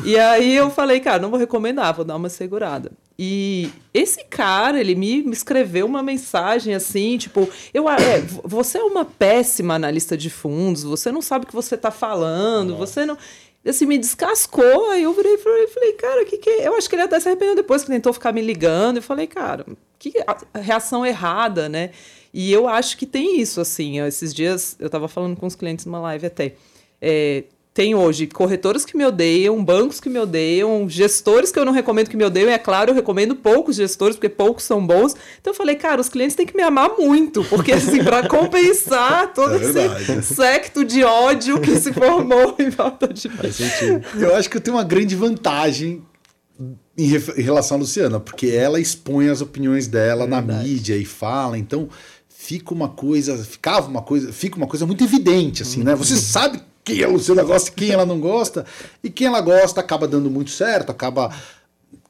Speaker 1: e aí eu falei, cara, não vou recomendar, vou dar uma segurada. E esse cara, ele me escreveu uma mensagem assim, tipo, eu, é, você é uma péssima analista de fundos, você não sabe o que você está falando, Nossa. você não assim, me descascou. Aí eu virei e falei, falei, cara, o que que é? Eu acho que ele até se arrependeu depois, que tentou ficar me ligando. Eu falei, cara, que reação errada, né? E eu acho que tem isso, assim. Esses dias eu estava falando com os clientes numa live até. É, tem hoje corretores que me odeiam, bancos que me odeiam, gestores que eu não recomendo que me odeiam. E é claro, eu recomendo poucos gestores, porque poucos são bons. Então eu falei, cara, os clientes têm que me amar muito, porque assim, para <laughs> compensar todo é esse secto de ódio que se formou em volta de mim.
Speaker 2: Eu acho que eu tenho uma grande vantagem em, em relação à Luciana, porque ela expõe as opiniões dela na mídia e fala, então fica uma coisa, ficava uma coisa, fica uma coisa muito evidente, assim, né? Você sabe quem a Luciana gosta e quem ela não gosta, e quem ela gosta acaba dando muito certo, acaba.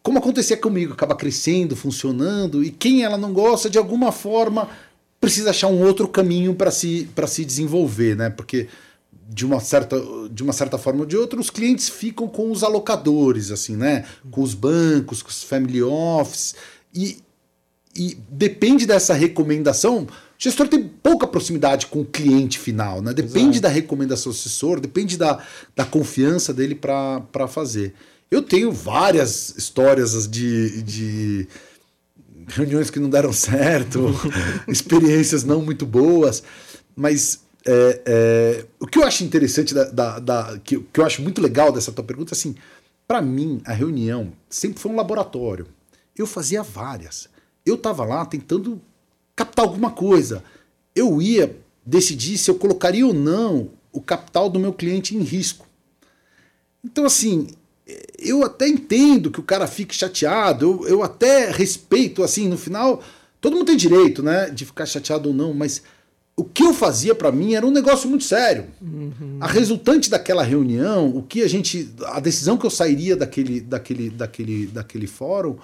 Speaker 2: Como acontecia comigo, acaba crescendo, funcionando, e quem ela não gosta, de alguma forma, precisa achar um outro caminho para se, se desenvolver, né? Porque de uma certa de uma certa forma ou de outra os clientes ficam com os alocadores assim né? Com os bancos com os family office. E, e depende dessa recomendação o gestor tem pouca proximidade com o cliente final né? Depende Exato. da recomendação do assessor depende da, da confiança dele para fazer. Eu tenho várias histórias de, de reuniões que não deram <laughs> certo <laughs> experiências não muito boas mas é, é, o que eu acho interessante, da, da, da que, que, eu acho muito legal dessa tua pergunta, assim, para mim, a reunião sempre foi um laboratório. Eu fazia várias. Eu estava lá tentando captar alguma coisa. Eu ia decidir se eu colocaria ou não o capital do meu cliente em risco. Então, assim, eu até entendo que o cara fique chateado, eu, eu até respeito, assim, no final, todo mundo tem direito, né, de ficar chateado ou não, mas o que eu fazia para mim era um negócio muito sério. Uhum. A resultante daquela reunião, o que a gente, a decisão que eu sairia daquele, daquele, daquele, daquele fórum,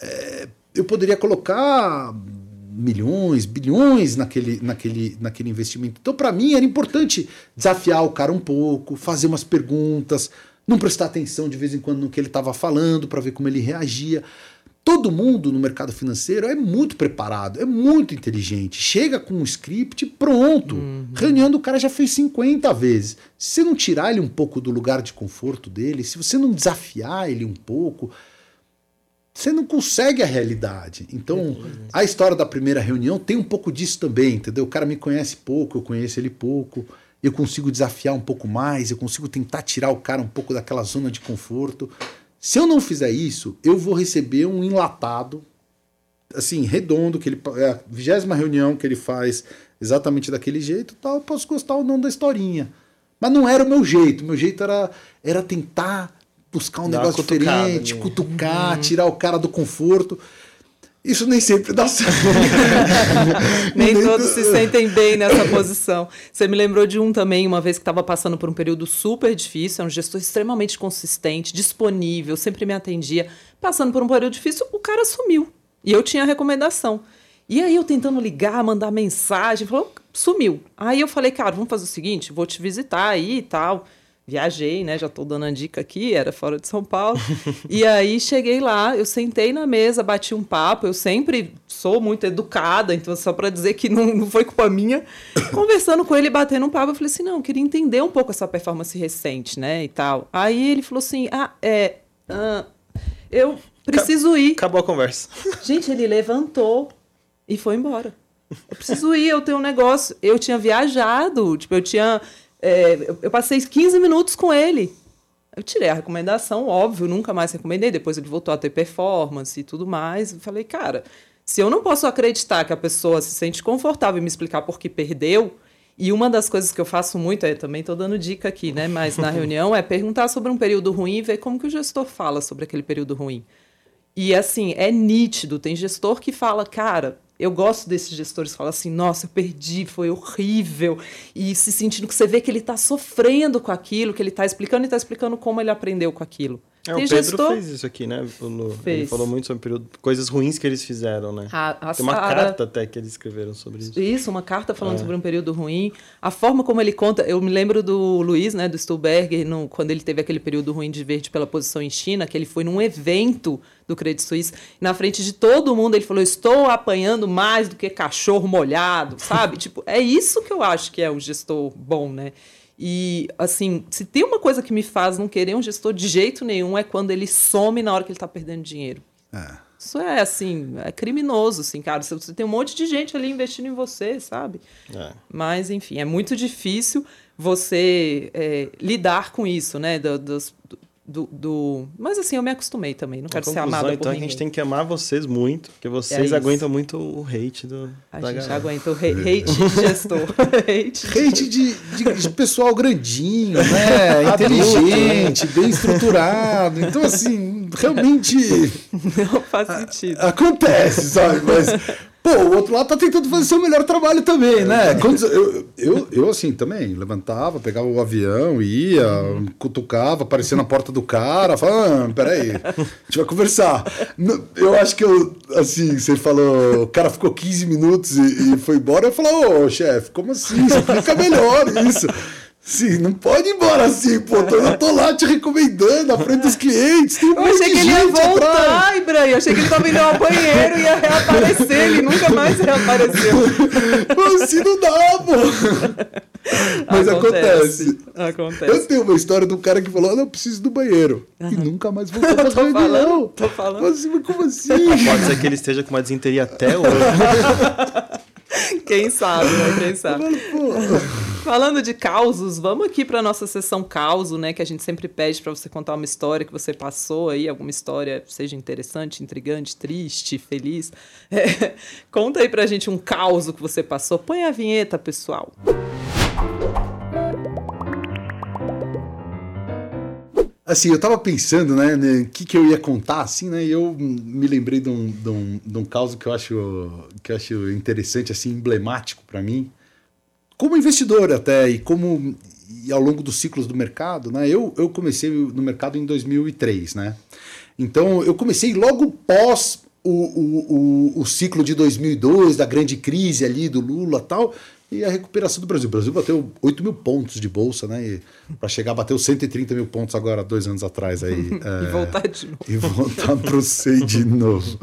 Speaker 2: é, eu poderia colocar milhões, bilhões naquele, naquele, naquele investimento. Então, para mim, era importante desafiar o cara um pouco, fazer umas perguntas, não prestar atenção de vez em quando no que ele estava falando para ver como ele reagia. Todo mundo no mercado financeiro é muito preparado, é muito inteligente. Chega com um script pronto. Uhum. Reunião do cara já fez 50 vezes. Se você não tirar ele um pouco do lugar de conforto dele, se você não desafiar ele um pouco, você não consegue a realidade. Então, a história da primeira reunião tem um pouco disso também, entendeu? O cara me conhece pouco, eu conheço ele pouco. Eu consigo desafiar um pouco mais, eu consigo tentar tirar o cara um pouco daquela zona de conforto. Se eu não fizer isso, eu vou receber um enlatado, assim, redondo, que ele é a vigésima reunião que ele faz exatamente daquele jeito, tal, eu posso gostar ou não da historinha. Mas não era o meu jeito. O meu jeito era, era tentar buscar um Dá negócio diferente, cutucar, uhum. tirar o cara do conforto. Isso nem sempre dá certo. <laughs>
Speaker 1: nem, nem todos se sentem bem nessa posição. Você me lembrou de um também, uma vez que estava passando por um período super difícil, é um gestor extremamente consistente, disponível, sempre me atendia. Passando por um período difícil, o cara sumiu. E eu tinha a recomendação. E aí eu tentando ligar, mandar mensagem, falou, sumiu. Aí eu falei, cara, vamos fazer o seguinte, vou te visitar aí e tal. Viajei, né? Já estou dando a dica aqui, era fora de São Paulo. <laughs> e aí cheguei lá, eu sentei na mesa, bati um papo. Eu sempre sou muito educada, então só para dizer que não, não foi culpa minha. <coughs> Conversando com ele, batendo um papo, eu falei assim: não, eu queria entender um pouco essa performance recente, né? E tal. Aí ele falou assim: ah, é. Ah, eu preciso ir.
Speaker 3: Acabou a conversa. <laughs>
Speaker 1: Gente, ele levantou e foi embora. Eu preciso ir, eu tenho um negócio. Eu tinha viajado, tipo, eu tinha é, eu passei 15 minutos com ele. Eu tirei a recomendação, óbvio, nunca mais recomendei. Depois ele voltou a ter performance e tudo mais. Eu falei, cara, se eu não posso acreditar que a pessoa se sente confortável em me explicar por que perdeu, e uma das coisas que eu faço muito, é também estou dando dica aqui, né? Mas na <laughs> reunião é perguntar sobre um período ruim e ver como que o gestor fala sobre aquele período ruim. E assim, é nítido. Tem gestor que fala, cara, eu gosto desses gestores que falam assim, nossa, eu perdi, foi horrível. E se sentindo que você vê que ele está sofrendo com aquilo, que ele está explicando e está explicando como ele aprendeu com aquilo.
Speaker 3: É, Tem o Pedro gestor... fez isso aqui, né? Ele falou muito sobre período, coisas ruins que eles fizeram, né?
Speaker 1: A, a
Speaker 3: Tem uma carta até que eles escreveram sobre isso.
Speaker 1: Isso, uma carta falando é. sobre um período ruim. A forma como ele conta, eu me lembro do Luiz, né, do Stuhlberger, no, quando ele teve aquele período ruim de verde pela posição em China, que ele foi num evento do Credit Suisse, na frente de todo mundo, ele falou: "Estou apanhando mais do que cachorro molhado", sabe? <laughs> tipo, é isso que eu acho que é um gestor bom, né? E, assim, se tem uma coisa que me faz não querer um gestor de jeito nenhum é quando ele some na hora que ele está perdendo dinheiro. É. Isso é, assim, é criminoso, assim, cara. Você tem um monte de gente ali investindo em você, sabe? É. Mas, enfim, é muito difícil você é, lidar com isso, né? Do, dos, do, do, Mas assim, eu me acostumei também. Não quero ser amada
Speaker 3: então
Speaker 1: por
Speaker 3: a gente tem que amar vocês muito, porque vocês é aguentam muito o hate do.
Speaker 1: A gente galera. aguenta o hate de gestor.
Speaker 2: hate, <laughs> hate de, de, de, pessoal grandinho, né? <laughs> Inteligente, bem estruturado. Então, assim, realmente.
Speaker 1: Não faz sentido.
Speaker 2: Acontece, sabe? Mas Pô, o outro lado tá tentando fazer seu melhor trabalho também, né? Quando eu, eu, eu, assim, também, levantava, pegava o avião, ia, cutucava, aparecia na porta do cara, falava, ah, peraí, a gente vai conversar. Eu acho que eu, assim, você falou, o cara ficou 15 minutos e, e foi embora, eu falei, ô, chefe, como assim? Explica melhor isso. Sim, não pode ir embora assim, pô. Eu tô lá te recomendando na frente dos clientes. Tem um
Speaker 1: eu achei que ele ia voltar, Ibrahim. Eu achei que ele tava indo ao banheiro e ia reaparecer. Ele nunca mais reapareceu.
Speaker 2: Mas assim não dá, pô. Mas acontece.
Speaker 1: acontece.
Speaker 2: Eu tenho uma história de um cara que falou: ah, não, eu preciso do banheiro. Uhum. E nunca mais <laughs> voltou pra
Speaker 1: tô
Speaker 2: reunião.
Speaker 1: Falando, tô falando.
Speaker 2: Mas, como assim?
Speaker 3: Pode ser que ele esteja com uma desinteria até hoje. <laughs>
Speaker 1: Quem sabe, né? Quem sabe. Falando de causos, vamos aqui para nossa sessão causo, né? Que a gente sempre pede para você contar uma história que você passou aí, alguma história, seja interessante, intrigante, triste, feliz. É, <laughs> conta aí pra gente um caos que você passou. Põe a vinheta, pessoal.
Speaker 2: Assim, eu tava pensando, né, o né, que, que eu ia contar, assim, né, e eu me lembrei de um, de um, de um caso que eu acho, que eu acho interessante, assim, emblemático para mim, como investidor até, e como e ao longo dos ciclos do mercado, né, eu, eu comecei no mercado em 2003, né, então eu comecei logo pós o, o, o, o ciclo de 2002, da grande crise ali do Lula tal, e a recuperação do Brasil. O Brasil bateu 8 mil pontos de bolsa, né? Para chegar a bater 130 mil pontos agora, dois anos atrás. Aí, <laughs>
Speaker 1: é, e voltar de novo.
Speaker 2: E voltar para o SEI de novo.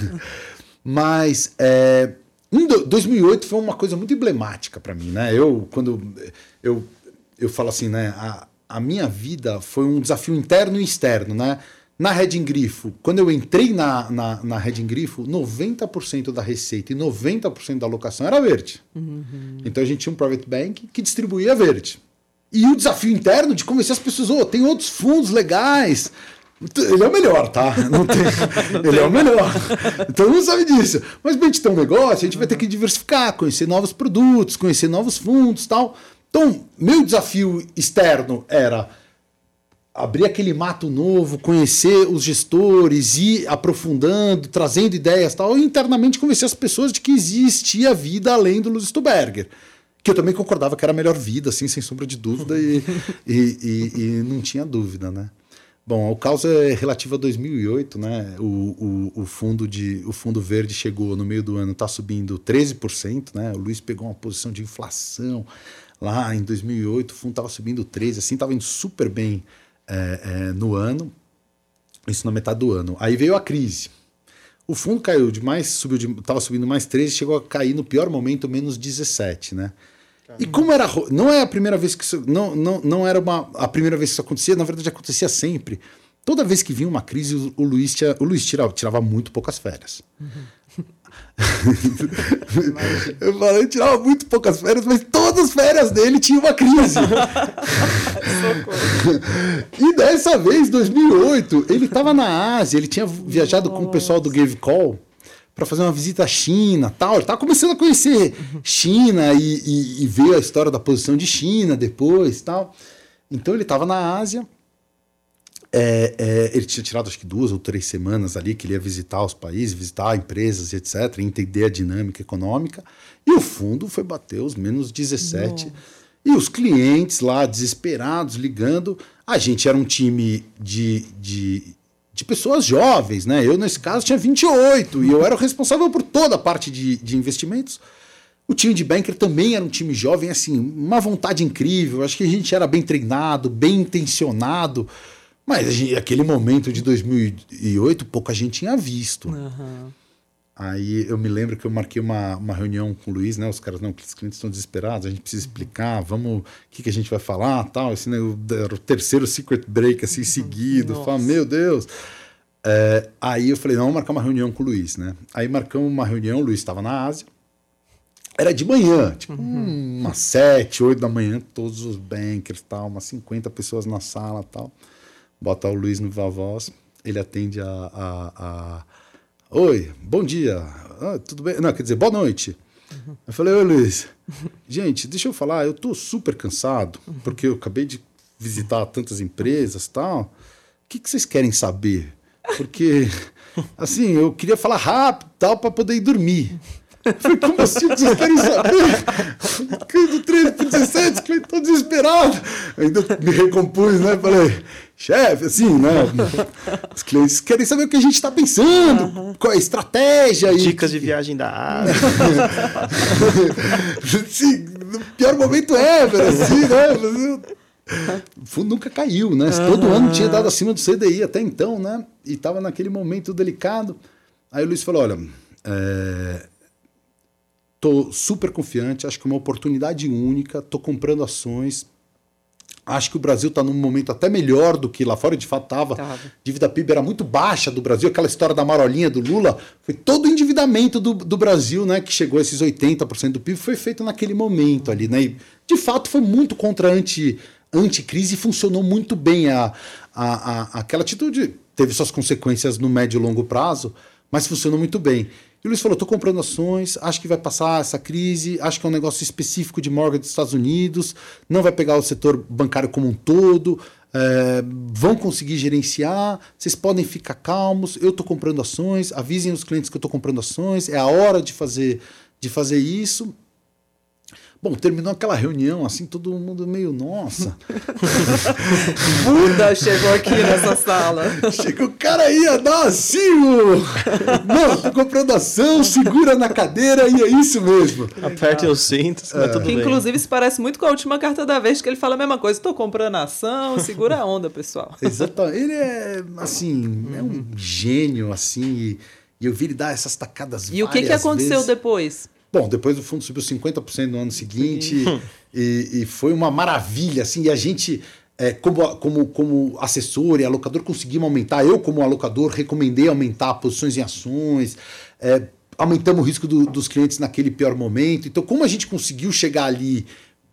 Speaker 2: <laughs> Mas é, em 2008 foi uma coisa muito emblemática para mim, né? Eu, quando eu, eu falo assim, né? A, a minha vida foi um desafio interno e externo, né? Na Red Grifo, quando eu entrei na, na, na Red Grifo, 90% da receita e 90% da alocação era verde. Uhum. Então a gente tinha um private bank que distribuía verde. E o desafio interno de convencer as pessoas, oh, tem outros fundos legais. Ele é o melhor, tá? Não tem, não <laughs> <laughs> ele tem é o melhor. Então não sabe disso. Mas para a gente ter um negócio, a gente vai ter que diversificar, conhecer novos produtos, conhecer novos fundos tal. Então, meu desafio externo era abrir aquele mato novo, conhecer os gestores, ir aprofundando, trazendo ideias tal, e internamente convencer as pessoas de que existia vida além do Luz Stuberger. Que eu também concordava que era a melhor vida, assim, sem sombra de dúvida, e, e, e, e, não tinha dúvida, né? Bom, o caos é relativo a 2008, né? O, o, o, fundo de, o fundo verde chegou no meio do ano, está subindo 13%, né? O Luiz pegou uma posição de inflação lá em 2008, o fundo estava subindo 13%, assim, estava indo super bem é, é, no ano, isso na metade do ano. Aí veio a crise. O fundo caiu de mais, subiu estava subindo mais 13, chegou a cair no pior momento menos 17, né? E como era, não é a primeira vez que isso, não, não, não era uma, a primeira vez que isso acontecia, na verdade acontecia sempre. Toda vez que vinha uma crise, o, o Luiz, tinha, o Luiz tirava, tirava muito poucas férias. Uhum. <laughs> eu falei, eu tirava muito poucas férias, mas todas as férias dele tinha uma crise. <laughs> e dessa vez, 2008, ele estava na Ásia, ele tinha viajado Nossa. com o pessoal do Gave Call para fazer uma visita à China, tal. Ele estava começando a conhecer China e, e, e ver a história da posição de China depois, tal. Então ele estava na Ásia é, é, ele tinha tirado acho que duas ou três semanas ali que ele ia visitar os países, visitar empresas, etc., entender a dinâmica econômica. E o fundo foi bater os menos 17. Nossa. E os clientes lá, desesperados, ligando. A gente era um time de, de, de pessoas jovens, né? Eu, nesse caso, tinha 28 e eu era o responsável por toda a parte de, de investimentos. O time de banker também era um time jovem, assim, uma vontade incrível. Acho que a gente era bem treinado, bem intencionado. Mas gente, aquele momento de 2008, pouca gente tinha visto. Uhum. Aí eu me lembro que eu marquei uma, uma reunião com o Luiz, né? Os caras, não, os clientes estão desesperados, a gente precisa explicar, vamos, o que, que a gente vai falar, tal. Esse, né, era o terceiro secret break, assim, seguido. Fala, meu Deus. É, aí eu falei, não, vamos marcar uma reunião com o Luiz, né? Aí marcamos uma reunião, o Luiz estava na Ásia. Era de manhã, tipo, uhum. umas sete, oito da manhã, todos os bankers, tal, umas 50 pessoas na sala, tal bota o Luiz no Vavoz, ele atende a, a, a Oi, bom dia. Ah, tudo bem? Não, quer dizer, boa noite. Uhum. Eu falei, oi Luiz. <laughs> Gente, deixa eu falar, eu tô super cansado, uhum. porque eu acabei de visitar tantas empresas e tal. O que, que vocês querem saber? Porque, <laughs> assim, eu queria falar rápido tal para poder ir dormir. Falei, como assim? Saber? Do 13 para 17, que estou desesperado. Ainda me recompus, né? Falei, chefe, assim, né? Os clientes querem saber o que a gente está pensando, uhum. qual é a estratégia.
Speaker 3: Dicas e... de viagem da Ásia. <laughs>
Speaker 2: Sim, no pior momento ever, assim, né? O fundo nunca caiu, né? Uhum. Todo ano tinha dado acima do CDI até então, né? E estava naquele momento delicado. Aí o Luiz falou: olha, é, Tô super confiante, acho que é uma oportunidade única, tô comprando ações. Acho que o Brasil está num momento até melhor do que lá fora, de fato estava. Dívida PIB era muito baixa do Brasil, aquela história da marolinha do Lula. Foi todo o endividamento do, do Brasil, né, que chegou a esses 80% do PIB, foi feito naquele momento ali. Né? E, de fato, foi muito contra anti, anticrise e funcionou muito bem. A, a, a, aquela atitude teve suas consequências no médio e longo prazo, mas funcionou muito bem. E o Luiz falou: estou comprando ações, acho que vai passar essa crise, acho que é um negócio específico de mortgage dos Estados Unidos, não vai pegar o setor bancário como um todo, é, vão conseguir gerenciar, vocês podem ficar calmos, eu estou comprando ações, avisem os clientes que eu estou comprando ações, é a hora de fazer, de fazer isso. Bom, terminou aquela reunião, assim, todo mundo meio, nossa. <laughs>
Speaker 1: Buda chegou aqui nessa sala.
Speaker 2: Chega o cara aí a dar assim, não, tô comprando ação, segura na cadeira e é isso mesmo.
Speaker 3: Aperte os cintos, é. tudo
Speaker 1: que,
Speaker 3: bem.
Speaker 1: Inclusive, se parece muito com a última carta da vez, que ele fala a mesma coisa, tô comprando ação, segura a onda, pessoal. <laughs>
Speaker 2: Exatamente. Ele é, assim, é um gênio, assim, e, e eu vi ele dar essas tacadas
Speaker 1: E o que, que aconteceu
Speaker 2: vezes.
Speaker 1: depois?
Speaker 2: Bom, depois o fundo subiu 50% no ano seguinte <laughs> e, e, foi uma maravilha, assim, e a gente, é, como, como, como assessor e alocador, conseguimos aumentar. Eu, como alocador, recomendei aumentar posições em ações, é, aumentamos o risco do, dos clientes naquele pior momento. Então, como a gente conseguiu chegar ali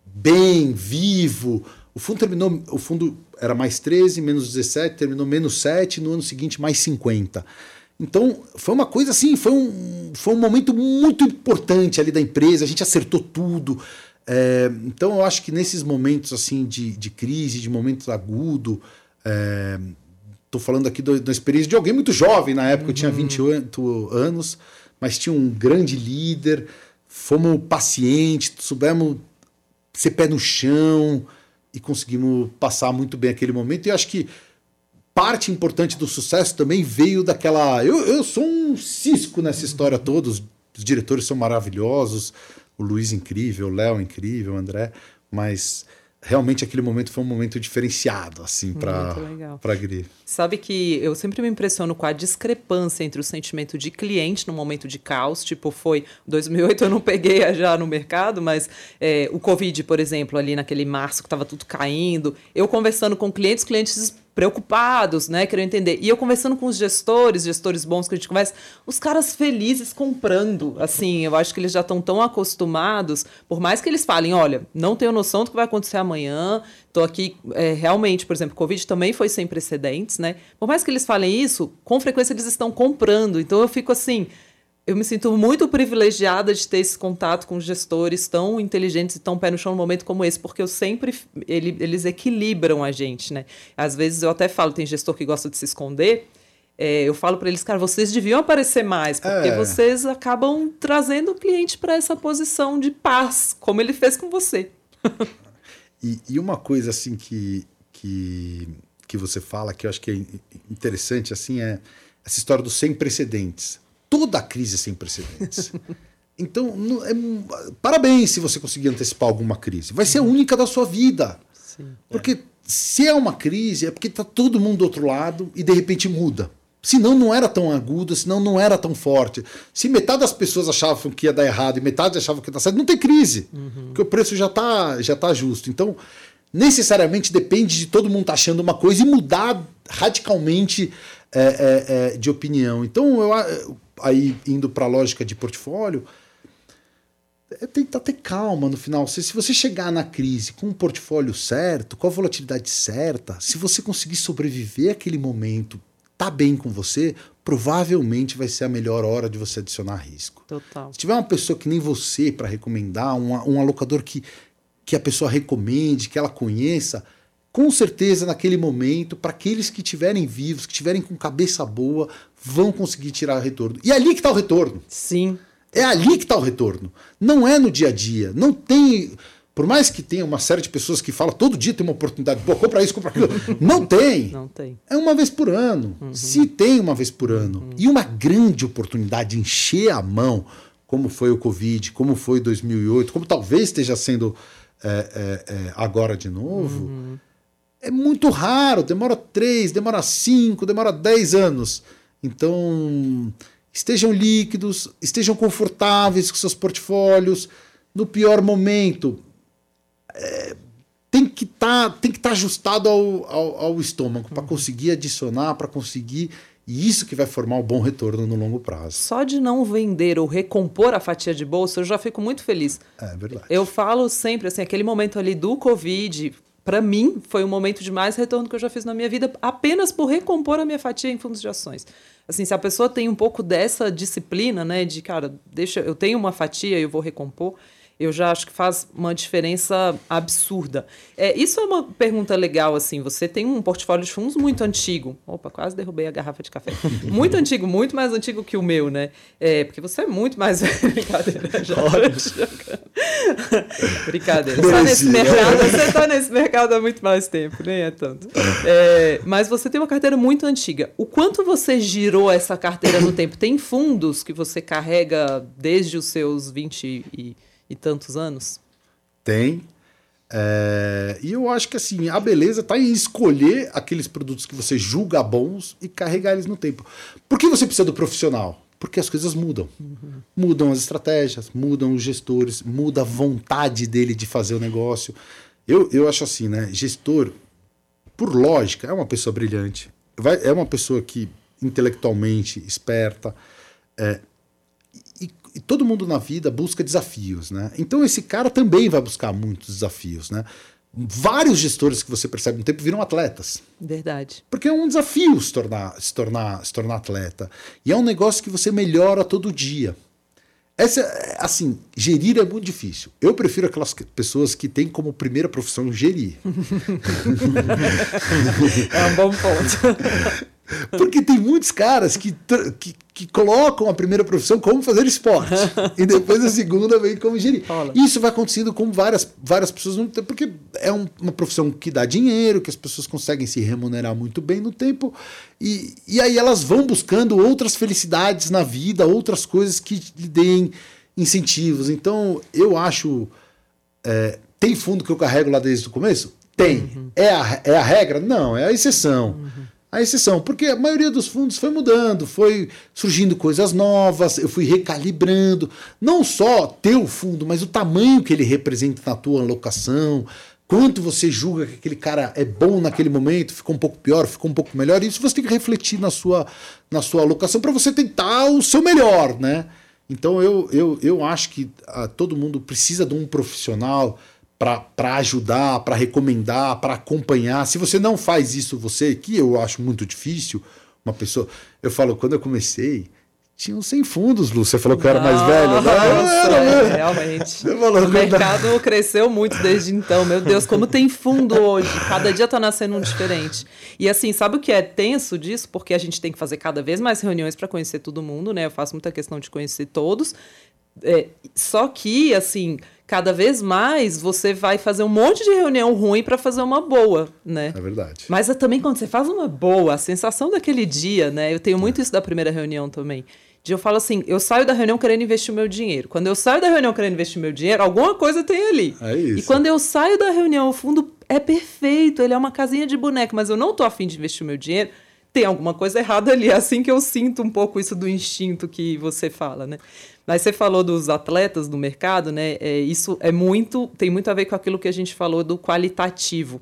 Speaker 2: bem, vivo, o fundo terminou, o fundo era mais 13, menos 17, terminou menos 7, no ano seguinte mais 50. Então, foi uma coisa assim, foi um, foi um momento muito importante ali da empresa, a gente acertou tudo. É, então, eu acho que nesses momentos assim de, de crise, de momentos agudo, Estou falando aqui do, da experiência de alguém muito jovem na época, eu tinha 28 anos, mas tinha um grande líder, fomos pacientes, soubemos ser pé no chão e conseguimos passar muito bem aquele momento. E acho que parte importante do sucesso também veio daquela. Eu, eu sou um cisco nessa história toda, os, os diretores são maravilhosos, o Luiz incrível, o Léo incrível, o André, mas realmente aquele momento foi um momento diferenciado, assim, para para Gri.
Speaker 1: Sabe que eu sempre me impressiono com a discrepância entre o sentimento de cliente no momento de caos, tipo, foi 2008 eu não peguei já no mercado, mas é, o Covid, por exemplo, ali naquele março que estava tudo caindo, eu conversando com clientes, clientes preocupados, né, querendo entender. E eu conversando com os gestores, gestores bons que a gente conversa, os caras felizes comprando. Assim, eu acho que eles já estão tão acostumados, por mais que eles falem, olha, não tenho noção do que vai acontecer amanhã, estou aqui é, realmente, por exemplo, Covid também foi sem precedentes, né? Por mais que eles falem isso, com frequência eles estão comprando. Então eu fico assim, eu me sinto muito privilegiada de ter esse contato com gestores tão inteligentes e tão pé no chão num momento como esse, porque eu sempre ele, eles equilibram a gente, né? Às vezes eu até falo, tem gestor que gosta de se esconder. É, eu falo para eles, cara, vocês deviam aparecer mais, porque é. vocês acabam trazendo o cliente para essa posição de paz, como ele fez com você. <laughs>
Speaker 2: e, e uma coisa assim que, que, que você fala que eu acho que é interessante assim é essa história dos sem precedentes toda a crise sem precedentes. <laughs> Então, é, parabéns se você conseguir antecipar alguma crise. Vai ser a única da sua vida. Sim, porque é. se é uma crise, é porque está todo mundo do outro lado e de repente muda. Senão não era tão aguda, senão não era tão forte. Se metade das pessoas achavam que ia dar errado e metade achavam que ia dar certo, não tem crise. Uhum. Porque o preço já está já tá justo. Então, necessariamente depende de todo mundo estar tá achando uma coisa e mudar radicalmente é, é, é, de opinião. Então, eu, aí indo para a lógica de portfólio, é tentar ter calma no final. Se, se você chegar na crise com o portfólio certo, com a volatilidade certa, se você conseguir sobreviver aquele momento, tá bem com você, provavelmente vai ser a melhor hora de você adicionar risco.
Speaker 1: Total.
Speaker 2: Se tiver uma pessoa que nem você para recomendar, um, um alocador que, que a pessoa recomende, que ela conheça, com certeza naquele momento, para aqueles que estiverem vivos, que estiverem com cabeça boa, vão conseguir tirar retorno. E é ali que está o retorno.
Speaker 1: Sim.
Speaker 2: É ali que está o retorno. Não é no dia a dia. Não tem. Por mais que tenha uma série de pessoas que falam todo dia tem uma oportunidade, pô, compra isso, compra aquilo. <laughs> Não tem.
Speaker 1: Não tem.
Speaker 2: É uma vez por ano. Uhum. Se tem uma vez por ano. Uhum. E uma grande oportunidade de encher a mão, como foi o Covid, como foi 2008, como talvez esteja sendo é, é, é, agora de novo. Uhum é muito raro, demora três, demora cinco, demora dez anos. Então, estejam líquidos, estejam confortáveis com seus portfólios. No pior momento, é, tem que tá, estar tá ajustado ao, ao, ao estômago para conseguir adicionar, para conseguir. E isso que vai formar um bom retorno no longo prazo.
Speaker 1: Só de não vender ou recompor a fatia de bolsa, eu já fico muito feliz.
Speaker 2: É verdade.
Speaker 1: Eu falo sempre assim, aquele momento ali do Covid, para mim, foi o momento de mais retorno que eu já fiz na minha vida, apenas por recompor a minha fatia em fundos de ações. Assim, se a pessoa tem um pouco dessa disciplina, né, de cara, deixa, eu tenho uma fatia, eu vou recompor, eu já acho que faz uma diferença absurda. É, isso é uma pergunta legal, assim. Você tem um portfólio de fundos muito antigo. Opa, quase derrubei a garrafa de café. <laughs> Muito antigo, muito mais antigo que o meu, né? É, porque você é muito mais. <laughs> Brincadeira, já. Brincadeira. Você está nesse mercado, você está nesse mercado há muito mais tempo, nem é tanto. É, mas você tem uma carteira muito antiga. O quanto você girou essa carteira no tempo? Tem fundos que você carrega desde os seus 20 e e tantos anos?
Speaker 2: Tem. É, e eu acho que assim, a beleza está em escolher aqueles produtos que você julga bons e carregar eles no tempo. Por que você precisa do profissional? Porque as coisas mudam. Uhum. Mudam as estratégias, mudam os gestores, muda a vontade dele de fazer o negócio. Eu, eu acho assim, né? Gestor, por lógica, é uma pessoa brilhante. Vai, é uma pessoa que intelectualmente esperta. É, e todo mundo na vida busca desafios, né? Então esse cara também vai buscar muitos desafios, né? Vários gestores que você percebe no tempo viram atletas.
Speaker 1: Verdade.
Speaker 2: Porque é um desafio se tornar, se tornar, se tornar atleta. E é um negócio que você melhora todo dia. Essa, assim, gerir é muito difícil. Eu prefiro aquelas pessoas que têm como primeira profissão gerir. <laughs>
Speaker 1: é um bom ponto. <laughs>
Speaker 2: Porque tem muitos caras que, que, que, colocam a primeira profissão como fazer esporte. <laughs> e depois a segunda vem como gerir. Olha. Isso vai acontecendo com várias, várias pessoas no tempo, porque é um, uma profissão que dá dinheiro, que as pessoas conseguem se remunerar muito bem no tempo. E, e aí elas vão buscando outras felicidades na vida, outras coisas que lhe deem incentivos. Então, eu acho. É, tem fundo que eu carrego lá desde o começo? Tem. Uhum. É, a, é a regra? Não, é a exceção. Uhum a exceção, porque a maioria dos fundos foi mudando, foi surgindo coisas novas, eu fui recalibrando, não só ter o fundo, mas o tamanho que ele representa na tua alocação, quanto você julga que aquele cara é bom naquele momento, ficou um pouco pior, ficou um pouco melhor, isso você tem que refletir na sua, na sua alocação para você tentar o seu melhor, né? Então eu, eu, eu acho que ah, todo mundo precisa de um profissional para ajudar, para recomendar, para acompanhar. Se você não faz isso, você, que eu acho muito difícil, uma pessoa. Eu falo, quando eu comecei, tinham 100 fundos, Lu. Você falou que eu era mais velho.
Speaker 1: Não, era, é, realmente. Falou, o mercado não. cresceu muito desde então. Meu Deus, como tem fundo hoje. Cada dia está nascendo um diferente. E assim, sabe o que é tenso disso? Porque a gente tem que fazer cada vez mais reuniões para conhecer todo mundo, né? Eu faço muita questão de conhecer todos. É, só que, assim, cada vez mais você vai fazer um monte de reunião ruim para fazer uma boa, né?
Speaker 2: É verdade.
Speaker 1: Mas é também quando você faz uma boa, a sensação daquele dia, né? Eu tenho muito é. isso da primeira reunião também. De eu falo assim, eu saio da reunião querendo investir o meu dinheiro. Quando eu saio da reunião querendo investir o meu dinheiro, alguma coisa tem ali.
Speaker 2: É isso.
Speaker 1: E quando eu saio da reunião, o fundo é perfeito, ele é uma casinha de boneco, mas eu não tô afim de investir o meu dinheiro, tem alguma coisa errada ali. É assim que eu sinto um pouco isso do instinto que você fala, né? Mas você falou dos atletas do mercado, né? É, isso é muito, tem muito a ver com aquilo que a gente falou do qualitativo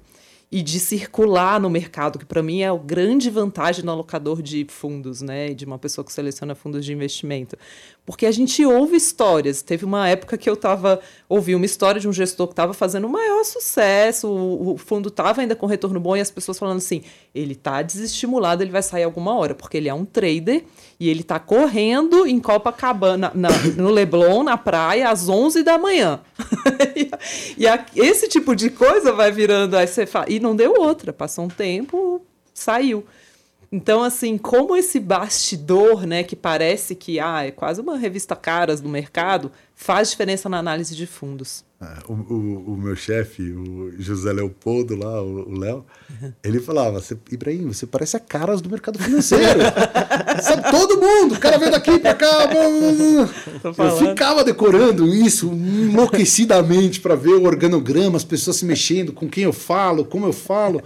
Speaker 1: e de circular no mercado, que para mim é a grande vantagem no alocador de fundos, né, de uma pessoa que seleciona fundos de investimento. Porque a gente ouve histórias. Teve uma época que eu estava ouvi uma história de um gestor que estava fazendo o maior sucesso, o, o fundo estava ainda com retorno bom e as pessoas falando assim: ele está desestimulado, ele vai sair alguma hora, porque ele é um trader e ele está correndo em Copacabana, na, no Leblon, na praia, às 11 da manhã. <laughs> e a, esse tipo de coisa vai virando. Aí você fala, e não deu outra, passou um tempo, saiu. Então, assim, como esse bastidor, né, que parece que ah, é quase uma revista caras do mercado, faz diferença na análise de fundos.
Speaker 2: É, o, o, o, meu chefe, o José Leopoldo lá, o Léo, uhum. ele falava, Ibrahim, você parece a caras do mercado financeiro. <laughs> Sabe, todo mundo, o cara veio daqui pra cá. Eu ficava decorando isso enlouquecidamente para ver o organograma, as pessoas se mexendo, com quem eu falo, como eu falo.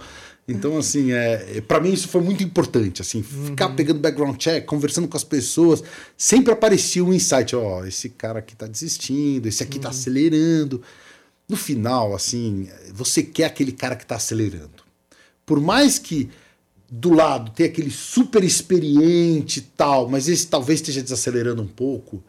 Speaker 2: Então, assim, é, para mim isso foi muito importante, assim, ficar uhum. pegando background check, conversando com as pessoas, sempre aparecia um insight, ó, esse cara aqui tá desistindo, esse aqui tá uhum. tá acelerando. No final, assim, você quer aquele cara que tá acelerando. Por mais que do lado tenha aquele super experiente e tal, mas esse talvez esteja desacelerando um pouco,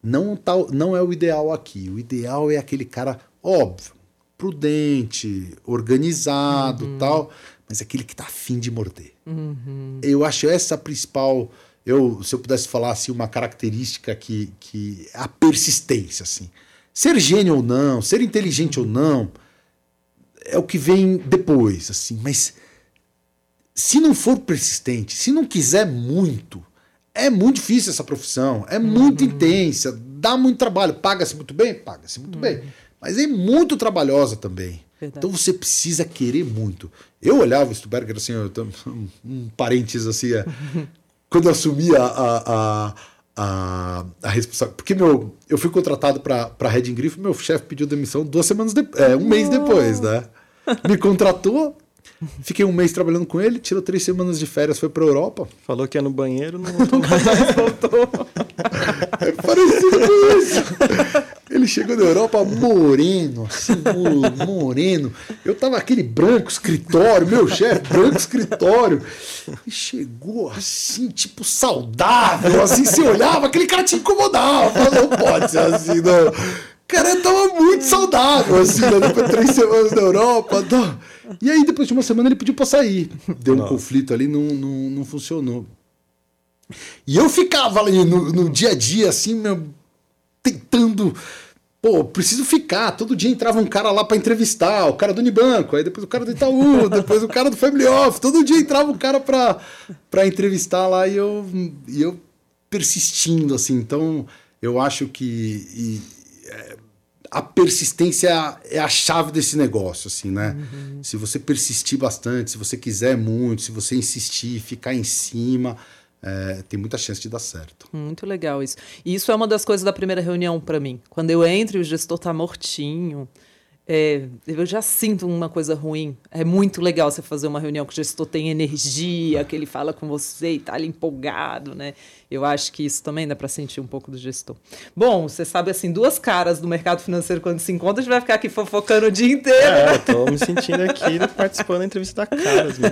Speaker 2: não, tá, não é o ideal aqui. O ideal é aquele cara, óbvio, prudente, organizado uhum. tal, mas aquele que tá afim de morder. Uhum. Eu acho essa a principal. Eu, se eu pudesse falar assim, uma característica que, que é a persistência, assim. Ser gênio ou não, ser inteligente ou não, é o que vem depois, assim. Mas se não for persistente, se não quiser muito, é muito difícil essa profissão, é muito uhum. intensa, dá muito trabalho, paga-se muito bem, paga-se muito uhum. bem, mas é muito trabalhosa também. Verdade. Então você precisa querer muito. Eu olhava o Stuberger assim, eu, um, <laughs> um parênteses assim, é, <laughs> quando eu assumi a, a, a, a, responsabilidade. Porque meu, eu fui contratado para a Red Griffin, meu chefe pediu demissão duas semanas depois, é, um mês depois, né? <laughs> Me contratou, Fiquei um mês trabalhando com ele, tirou três semanas de férias, foi pra Europa.
Speaker 3: Falou que ia no banheiro, não voltou mais, voltou.
Speaker 2: É. Ele chegou na Europa moreno, assim, moreno. Eu tava aquele branco escritório, meu chefe, branco escritório. E chegou assim, tipo, saudável, assim, você olhava, aquele cara te incomodava. Não pode ser assim, não. O cara tava muito saudável, assim, né? depois de três semanas na Europa. Tá. E aí, depois de uma semana, ele pediu pra sair. Deu um Nossa. conflito ali, não, não, não funcionou. E eu ficava ali no, no dia a dia, assim, meu tentando pô, preciso ficar. Todo dia entrava um cara lá para entrevistar, o cara do Unibanco, aí depois o cara do Itaú, <laughs> depois o cara do Family Office. Todo dia entrava um cara para entrevistar lá e eu, e eu persistindo, assim. Então, eu acho que e, é, a persistência é a chave desse negócio, assim, né? Uhum. Se você persistir bastante, se você quiser muito, se você insistir, ficar em cima é, tem muita chance de dar certo.
Speaker 1: Muito legal isso. E isso é uma das coisas da primeira reunião para mim. Quando eu entro e o gestor tá mortinho, é, eu já sinto uma coisa ruim. É muito legal você fazer uma reunião que o gestor tem energia, que ele fala com você e tá ali empolgado, né? Eu acho que isso também dá para sentir um pouco do gestor. Bom, você sabe assim, duas caras do mercado financeiro quando se encontra, a gente vai ficar aqui fofocando o dia inteiro. É,
Speaker 3: né? eu tô me sentindo aqui participando da entrevista da Caras, né?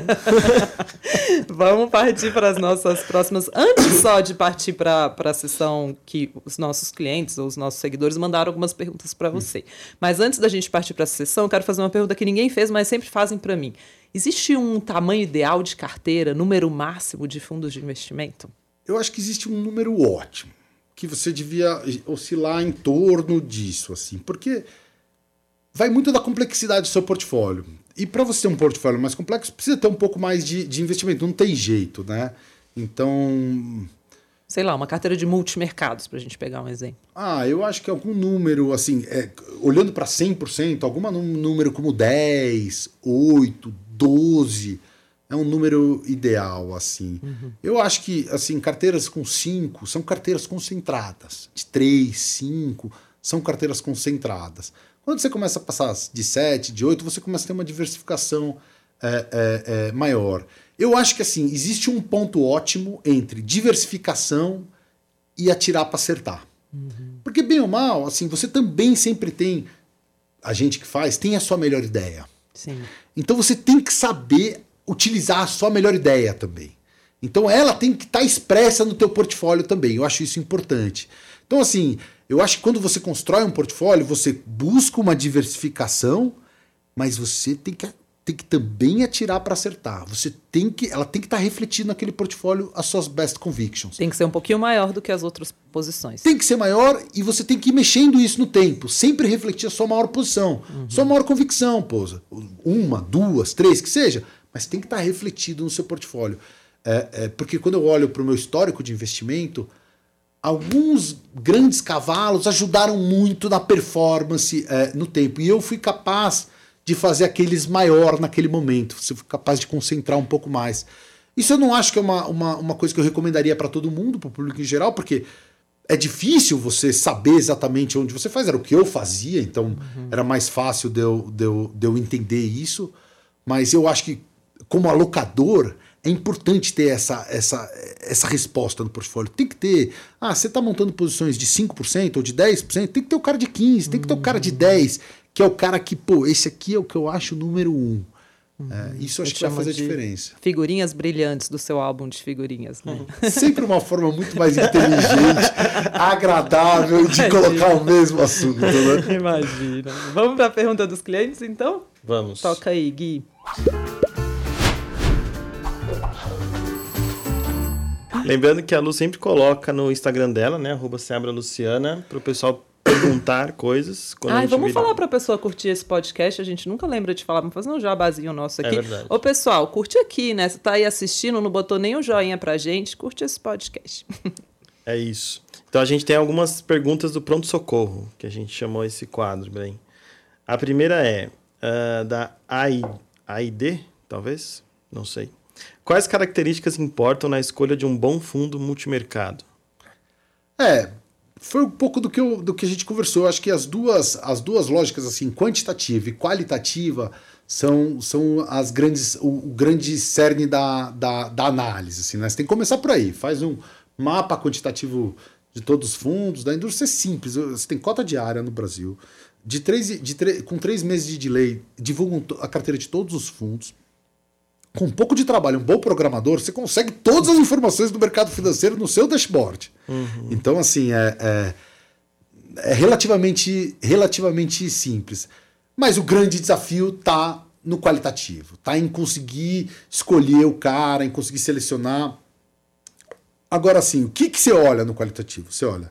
Speaker 3: <laughs>
Speaker 1: Vamos partir para as nossas próximas. Antes só de partir para a sessão que os nossos clientes ou os nossos seguidores mandaram algumas perguntas para você. Mas antes da gente partir para a sessão, eu quero fazer uma pergunta que ninguém fez, mas sempre fazem para mim. Existe um tamanho ideal de carteira, número máximo de fundos de investimento?
Speaker 2: Eu acho que existe um número ótimo, que você devia oscilar em torno disso, assim, porque vai muito da complexidade do seu portfólio. E para você ter um portfólio mais complexo, precisa ter um pouco mais de, de investimento, não tem jeito, né? Então.
Speaker 1: Sei lá, uma carteira de multimercados, para a gente pegar um exemplo.
Speaker 2: Ah, eu acho que algum número, assim, é, olhando para 100%, algum número como 10, 8, 12 é um número ideal, assim. Uhum. Eu acho que, assim, carteiras com 5 são carteiras concentradas. De 3, 5 são carteiras concentradas. Quando você começa a passar de 7, de 8, você começa a ter uma diversificação é, é, é, maior. Eu acho que, assim, existe um ponto ótimo entre diversificação e atirar para acertar. Uhum. Porque, bem ou mal, assim, você também sempre tem, a gente que faz, tem a sua melhor ideia.
Speaker 1: Sim.
Speaker 2: Então você tem que saber utilizar a sua melhor ideia também. Então ela tem que estar tá expressa no teu portfólio também. Eu acho isso importante. Então assim, eu acho que quando você constrói um portfólio, você busca uma diversificação, mas você tem que tem que também atirar para acertar. Você tem que, ela tem que estar tá refletindo naquele portfólio as suas best convictions.
Speaker 1: Tem que ser um pouquinho maior do que as outras posições.
Speaker 2: Tem que ser maior e você tem que ir mexendo isso no tempo, sempre refletir a sua maior posição, uhum. sua maior convicção, pousa. Uma, duas, três, que seja mas tem que estar refletido no seu portfólio. É, é, porque quando eu olho para o meu histórico de investimento, alguns grandes cavalos ajudaram muito na performance é, no tempo. E eu fui capaz de fazer aqueles maior naquele momento. Você foi capaz de concentrar um pouco mais. Isso eu não acho que é uma, uma, uma coisa que eu recomendaria para todo mundo, para o público em geral, porque é difícil você saber exatamente onde você faz. Era o que eu fazia, então uhum. era mais fácil de eu, de, eu, de eu entender isso. Mas eu acho que como alocador, é importante ter essa, essa, essa resposta no portfólio. Tem que ter. Ah, você está montando posições de 5% ou de 10%, tem que ter o cara de 15%, tem que ter o cara de 10%, que é o cara que, pô, esse aqui é o que eu acho o número um. É, isso eu acho que vai fazer a diferença.
Speaker 1: Figurinhas brilhantes do seu álbum de figurinhas. Né?
Speaker 2: Sempre uma forma muito mais inteligente, <laughs> agradável de colocar o mesmo assunto. Né?
Speaker 1: Imagina. Vamos para a pergunta dos clientes, então?
Speaker 3: Vamos.
Speaker 1: Toca aí, Gui.
Speaker 3: Lembrando que a Lu sempre coloca no Instagram dela, né? Arroba Luciana, para o pessoal perguntar coisas.
Speaker 1: Ai, vamos vir... falar para a pessoa curtir esse podcast. A gente nunca lembra de falar, vamos fazer um jabazinho nosso é aqui. É verdade. Ô, pessoal, curte aqui, né? Você tá aí assistindo, não botou nem um joinha pra gente, curte esse podcast. <laughs>
Speaker 3: é isso. Então a gente tem algumas perguntas do Pronto Socorro, que a gente chamou esse quadro, bem. A primeira é uh, da AID, talvez? Não sei. Quais características importam na escolha de um bom fundo multimercado?
Speaker 2: É, foi um pouco do que, eu, do que a gente conversou. Eu acho que as duas, as duas lógicas, assim, quantitativa e qualitativa, são, são as grandes, o, o grande cerne da, da, da, análise. Assim, né? Você tem que começar por aí. Faz um mapa quantitativo de todos os fundos. Da indústria é simples. Você tem cota diária no Brasil. De três, de três, com três meses de delay, divulgam a carteira de todos os fundos com um pouco de trabalho, um bom programador, você consegue todas as informações do mercado financeiro no seu dashboard. Uhum. Então, assim, é, é, é, relativamente, relativamente simples. Mas o grande desafio está no qualitativo, tá em conseguir escolher o cara, em conseguir selecionar. Agora, assim, o que, que você olha no qualitativo? Você olha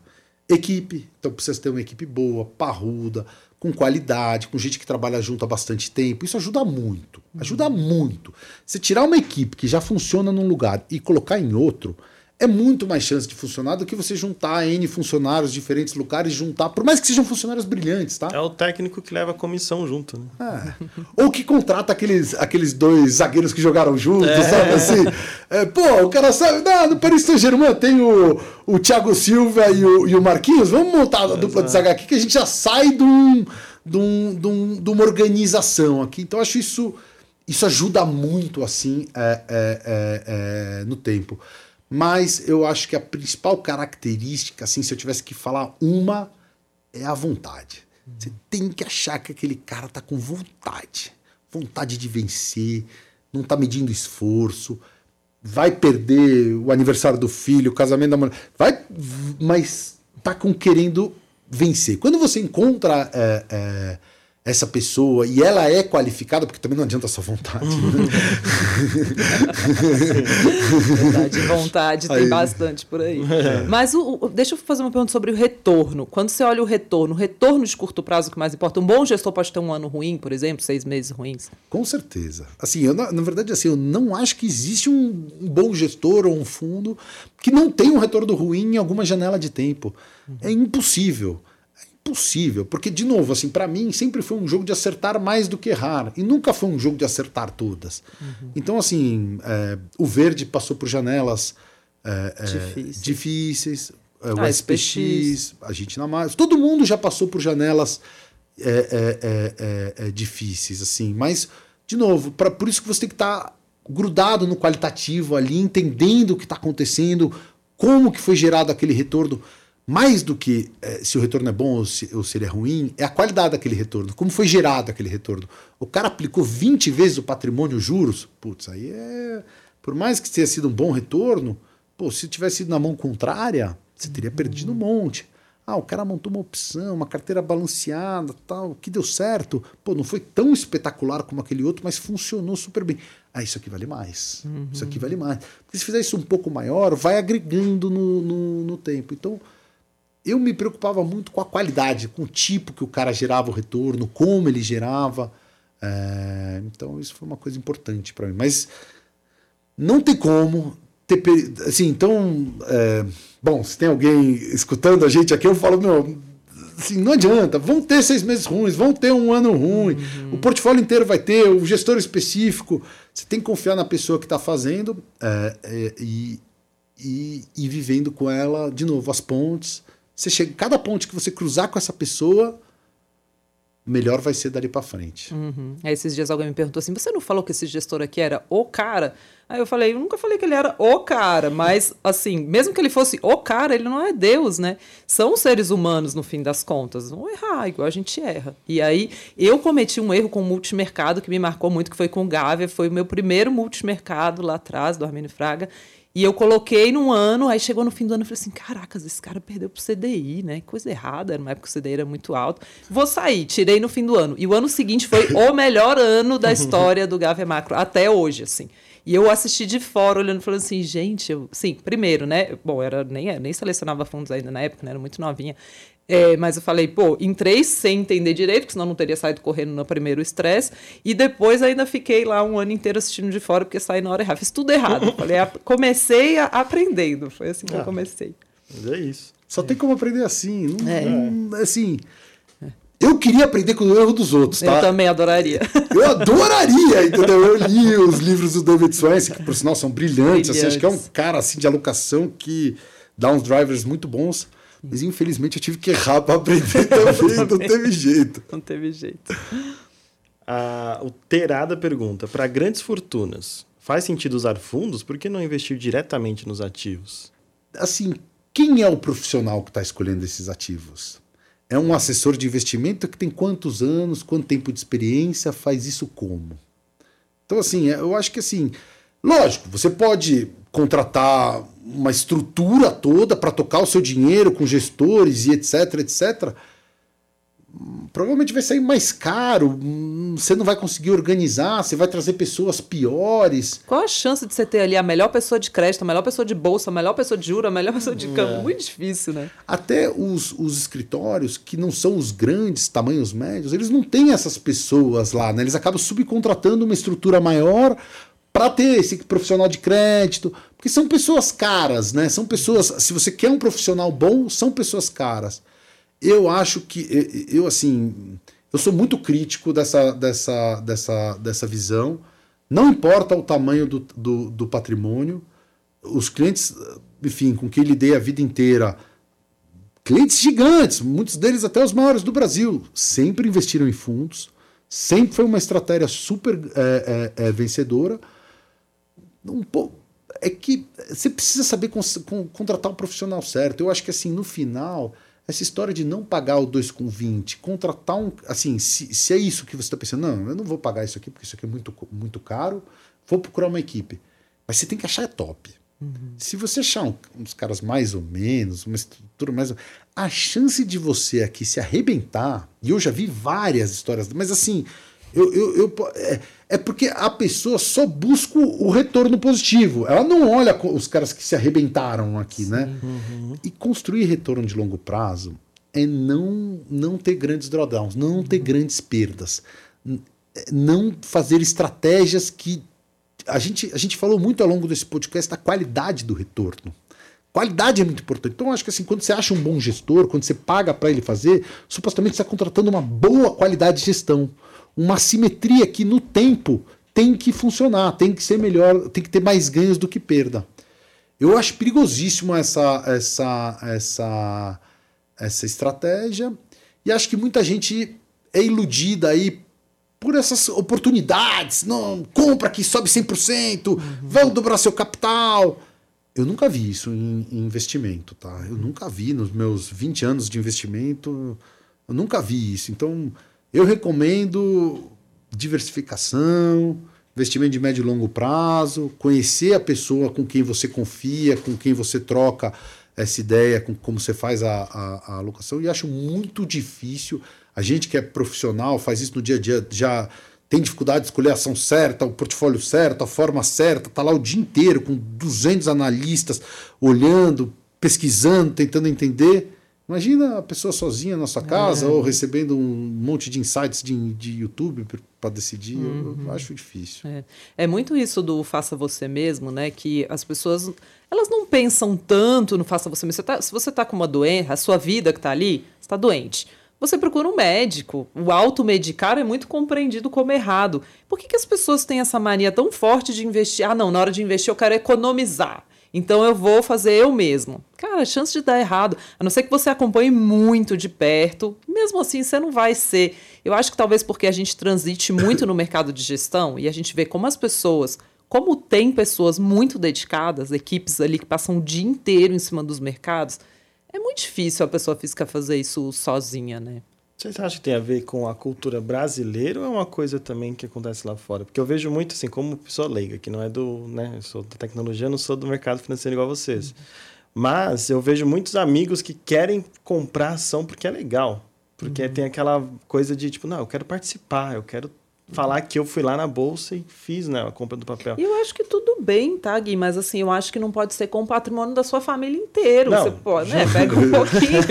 Speaker 2: Equipe. Então precisa ter uma equipe boa, parruda, com qualidade, com gente que trabalha junto há bastante tempo. Isso ajuda muito. Ajuda muito. Você tirar uma equipe que já funciona num lugar e colocar em outro, é muito mais chance de funcionar do que você juntar N funcionários de diferentes lugares, juntar, por mais que sejam funcionários brilhantes, tá?
Speaker 3: É o técnico que leva a comissão junto, né?
Speaker 2: É. Ou que contrata aqueles, aqueles dois zagueiros que jogaram juntos, é. sabe assim? É, pô, o cara sabe, não, no Paris Saint-Germain tem o, o Thiago Silva e o, e o Marquinhos, vamos montar a dupla de zaga aqui que a gente já sai de, um, de, um, de, um, de uma organização aqui. Então, acho isso, isso ajuda muito, assim, é, é, é, é no tempo. Mas eu acho que a principal característica, assim, se eu tivesse que falar uma, é a vontade. Você tem que achar que aquele cara tá com vontade. Vontade de vencer, não tá medindo esforço, vai perder o aniversário do filho, o casamento da mulher. Vai, mas tá com querendo vencer. Quando você encontra é, é, essa pessoa e ela é qualificada, porque também não adianta só vontade. Né? <laughs> <laughs>
Speaker 1: Verdade, vontade tem aí. bastante por aí. É. Mas o, o, deixa eu fazer uma pergunta sobre o retorno. Quando você olha o retorno, o retorno de curto prazo que mais importa, um bom gestor pode ter um ano ruim, por exemplo, seis meses ruins?
Speaker 2: Com certeza. Assim, eu, na, na verdade, assim, eu não acho que existe um, um bom gestor ou um fundo que não tenha um retorno ruim em alguma janela de tempo. Uhum. É impossível possível, porque de novo, assim, para mim sempre foi um jogo de acertar mais do que errar e nunca foi um jogo de acertar todas. Uhum. Então, assim, é, o verde passou por janelas é, é difíceis, é, o ah, SPX, SPX, a gente na mais, todo mundo já passou por janelas é, é, difíceis, assim. Mas, de novo, pra, por isso que você tem que estar tá grudado no qualitativo ali, entendendo o que está acontecendo, como que foi gerado aquele retorno mais do que é, se o retorno é bom ou se, ou se ele é ruim, é a qualidade daquele retorno, como foi gerado aquele retorno. O cara aplicou 20 vezes o patrimônio juros, putz, aí é. Por mais que tenha sido um bom retorno, pô, se tivesse sido na mão contrária, você teria perdido um monte. Ah, o cara montou uma opção, uma carteira balanceada, tal, que deu certo. Pô, não foi tão espetacular como aquele outro, mas funcionou super bem. Ah, isso aqui vale mais. Uhum. Isso aqui vale mais. Porque se fizer isso um pouco maior, vai agregando no, no, no tempo. Então, eu me preocupava muito com a qualidade, com o tipo que o cara gerava o retorno, como ele gerava. É, então isso foi uma coisa importante para mim. Mas não tem como ter. Assim, então. É, bom, se tem alguém escutando a gente aqui, eu falo, meu. Assim, não adianta, vão ter seis meses ruins, vão ter um ano ruim, uhum. o portfólio inteiro vai ter, o gestor específico. Você tem que confiar na pessoa que está fazendo é, e, e, e vivendo com ela, de novo, as pontes você chega, cada ponte que você cruzar com essa pessoa, melhor vai ser dali para frente.
Speaker 1: Uhum. Aí esses dias alguém me perguntou assim: você não falou que esse gestor aqui era o cara? Aí eu falei: eu nunca falei que ele era o cara, mas assim, mesmo que ele fosse o cara, ele não é Deus, né? São seres humanos no fim das contas, vão errar, igual a gente erra. E aí eu cometi um erro com o multimercado que me marcou muito, que foi com o Gávea, foi o meu primeiro multimercado lá atrás, do Armênio Fraga. E eu coloquei num ano, aí chegou no fim do ano e falei assim: caracas, esse cara perdeu pro CDI, né? Coisa errada, era uma época que o CDI era muito alto. Vou sair, tirei no fim do ano. E o ano seguinte foi o melhor ano da história do Gávea Macro, até hoje, assim. E eu assisti de fora, olhando, falando assim, gente, eu... sim, primeiro, né? Bom, era nem, nem selecionava fundos ainda na época, né? Era muito novinha. É, mas eu falei, pô, entrei sem entender direito, porque senão não teria saído correndo no primeiro estresse. E depois ainda fiquei lá um ano inteiro assistindo de fora, porque saí na hora errada. Fiz tudo errado. <laughs> falei, comecei a, aprendendo. Foi assim que ah, eu comecei.
Speaker 3: Mas é isso.
Speaker 2: Só é. tem como aprender assim. Não, é. Não, assim. Eu queria aprender com o erro dos outros, tá?
Speaker 1: Eu também adoraria. <laughs>
Speaker 2: Eu adoraria, entendeu? Eu li os livros do David Swensen, que por sinal são brilhantes. brilhantes. Assim, acho que é um cara assim de alocação que dá uns drivers muito bons. Mas infelizmente eu tive que errar para aprender <laughs> também, não teve jeito.
Speaker 1: Não teve jeito.
Speaker 3: Ah, o Terada pergunta: para grandes fortunas, faz sentido usar fundos? Por que não investir diretamente nos ativos?
Speaker 2: Assim, quem é o profissional que está escolhendo esses ativos? É um assessor de investimento que tem quantos anos, quanto tempo de experiência, faz isso como? Então, assim, eu acho que assim, lógico, você pode contratar uma estrutura toda para tocar o seu dinheiro com gestores e etc, etc. provavelmente vai sair mais caro, hum, você não vai conseguir organizar, você vai trazer pessoas piores.
Speaker 1: Qual a chance de você ter ali a melhor pessoa de crédito, a melhor pessoa de bolsa, a melhor pessoa de juro, a melhor pessoa de campo? É. Muito difícil, né?
Speaker 2: Até os, os escritórios, que não são os grandes, tamanhos médios, eles não têm essas pessoas lá, né? Eles acabam subcontratando uma estrutura maior para ter esse profissional de crédito, porque são pessoas caras, né? São pessoas, se você quer um profissional bom, são pessoas caras eu acho que eu assim eu sou muito crítico dessa, dessa, dessa, dessa visão. Não importa o tamanho do, do, do patrimônio, os clientes, enfim, com quem lidei a vida inteira, clientes gigantes, muitos deles até os maiores do Brasil, sempre investiram em fundos, sempre foi uma estratégia super é, é, é, vencedora. Um pouco, é que você precisa saber con contratar o um profissional certo. Eu acho que assim, no final, essa história de não pagar o 2,20, contratar um. Assim, se, se é isso que você está pensando, não, eu não vou pagar isso aqui porque isso aqui é muito, muito caro, vou procurar uma equipe. Mas você tem que achar é top. Uhum. Se você achar um, uns caras mais ou menos, uma estrutura mais. A chance de você aqui se arrebentar, e eu já vi várias histórias, mas assim, eu, eu, eu é, é, porque a pessoa só busca o retorno positivo. Ela não olha os caras que se arrebentaram aqui, né? Sim. né? Uhum. E construir retorno de longo prazo é não, não ter grandes drawdowns, não uhum. ter grandes perdas, não fazer estratégias que. A gente, a gente falou muito ao longo desse podcast da qualidade do retorno. Qualidade é muito importante. Então, acho que assim, quando você acha um bom gestor, quando você paga para ele fazer, supostamente você está contratando uma boa qualidade de gestão uma simetria que no tempo tem que funcionar, tem que ser melhor, tem que ter mais ganhos do que perda. Eu acho perigosíssimo essa, essa, essa, essa estratégia e acho que muita gente é iludida aí por essas oportunidades. Não, compra que sobe 100%, uhum. vão dobrar seu capital. Eu nunca vi isso em, em, investimento, tá? Eu nunca vi nos meus 20 anos de investimento, eu nunca vi isso. Então, eu recomendo diversificação, investimento de médio e longo prazo, conhecer a pessoa com quem você confia, com quem você troca essa ideia, com como você faz a, a, a alocação. E acho muito difícil. A gente que é profissional, faz isso no dia a dia, já tem dificuldade de escolher a ação certa, o portfólio certo, a forma certa, está lá o dia inteiro com 200 analistas olhando, pesquisando, tentando entender. Imagina a pessoa sozinha na sua casa é. ou recebendo um monte de insights de, de YouTube para decidir. Uhum. Eu, acho difícil.
Speaker 1: É. é. muito isso do faça você mesmo, né? Que as pessoas elas não pensam tanto no faça você mesmo. Você tá, se você está com uma doença, a sua vida que está ali, está doente. Você procura um médico. O automedicar é muito compreendido como errado. Por que, que as pessoas têm essa mania tão forte de investir? Ah, não, na hora de investir eu quero economizar. Então eu vou fazer eu mesmo. Cara, a chance de dar errado, a não ser que você acompanhe muito de perto, mesmo assim você não vai ser. Eu acho que talvez porque a gente transite muito no mercado de gestão e a gente vê como as pessoas, como tem pessoas muito dedicadas, equipes ali que passam o dia inteiro em cima dos mercados, é muito difícil a pessoa física fazer isso sozinha, né?
Speaker 3: Vocês acham que tem a ver com a cultura brasileira ou é uma coisa também que acontece lá fora? Porque eu vejo muito assim, como pessoa leiga, que não é do, né, eu sou da tecnologia, não sou do mercado financeiro igual vocês. Uhum. Mas eu vejo muitos amigos que querem comprar ação porque é legal. Porque uhum. tem aquela coisa de tipo, não, eu quero participar, eu quero falar que eu fui lá na bolsa e fiz né, a compra do papel.
Speaker 1: E eu acho que tudo bem, tá, Gui? Mas assim, eu acho que não pode ser com o patrimônio da sua família inteiro. Não, Você pode, né? Pega um pouquinho.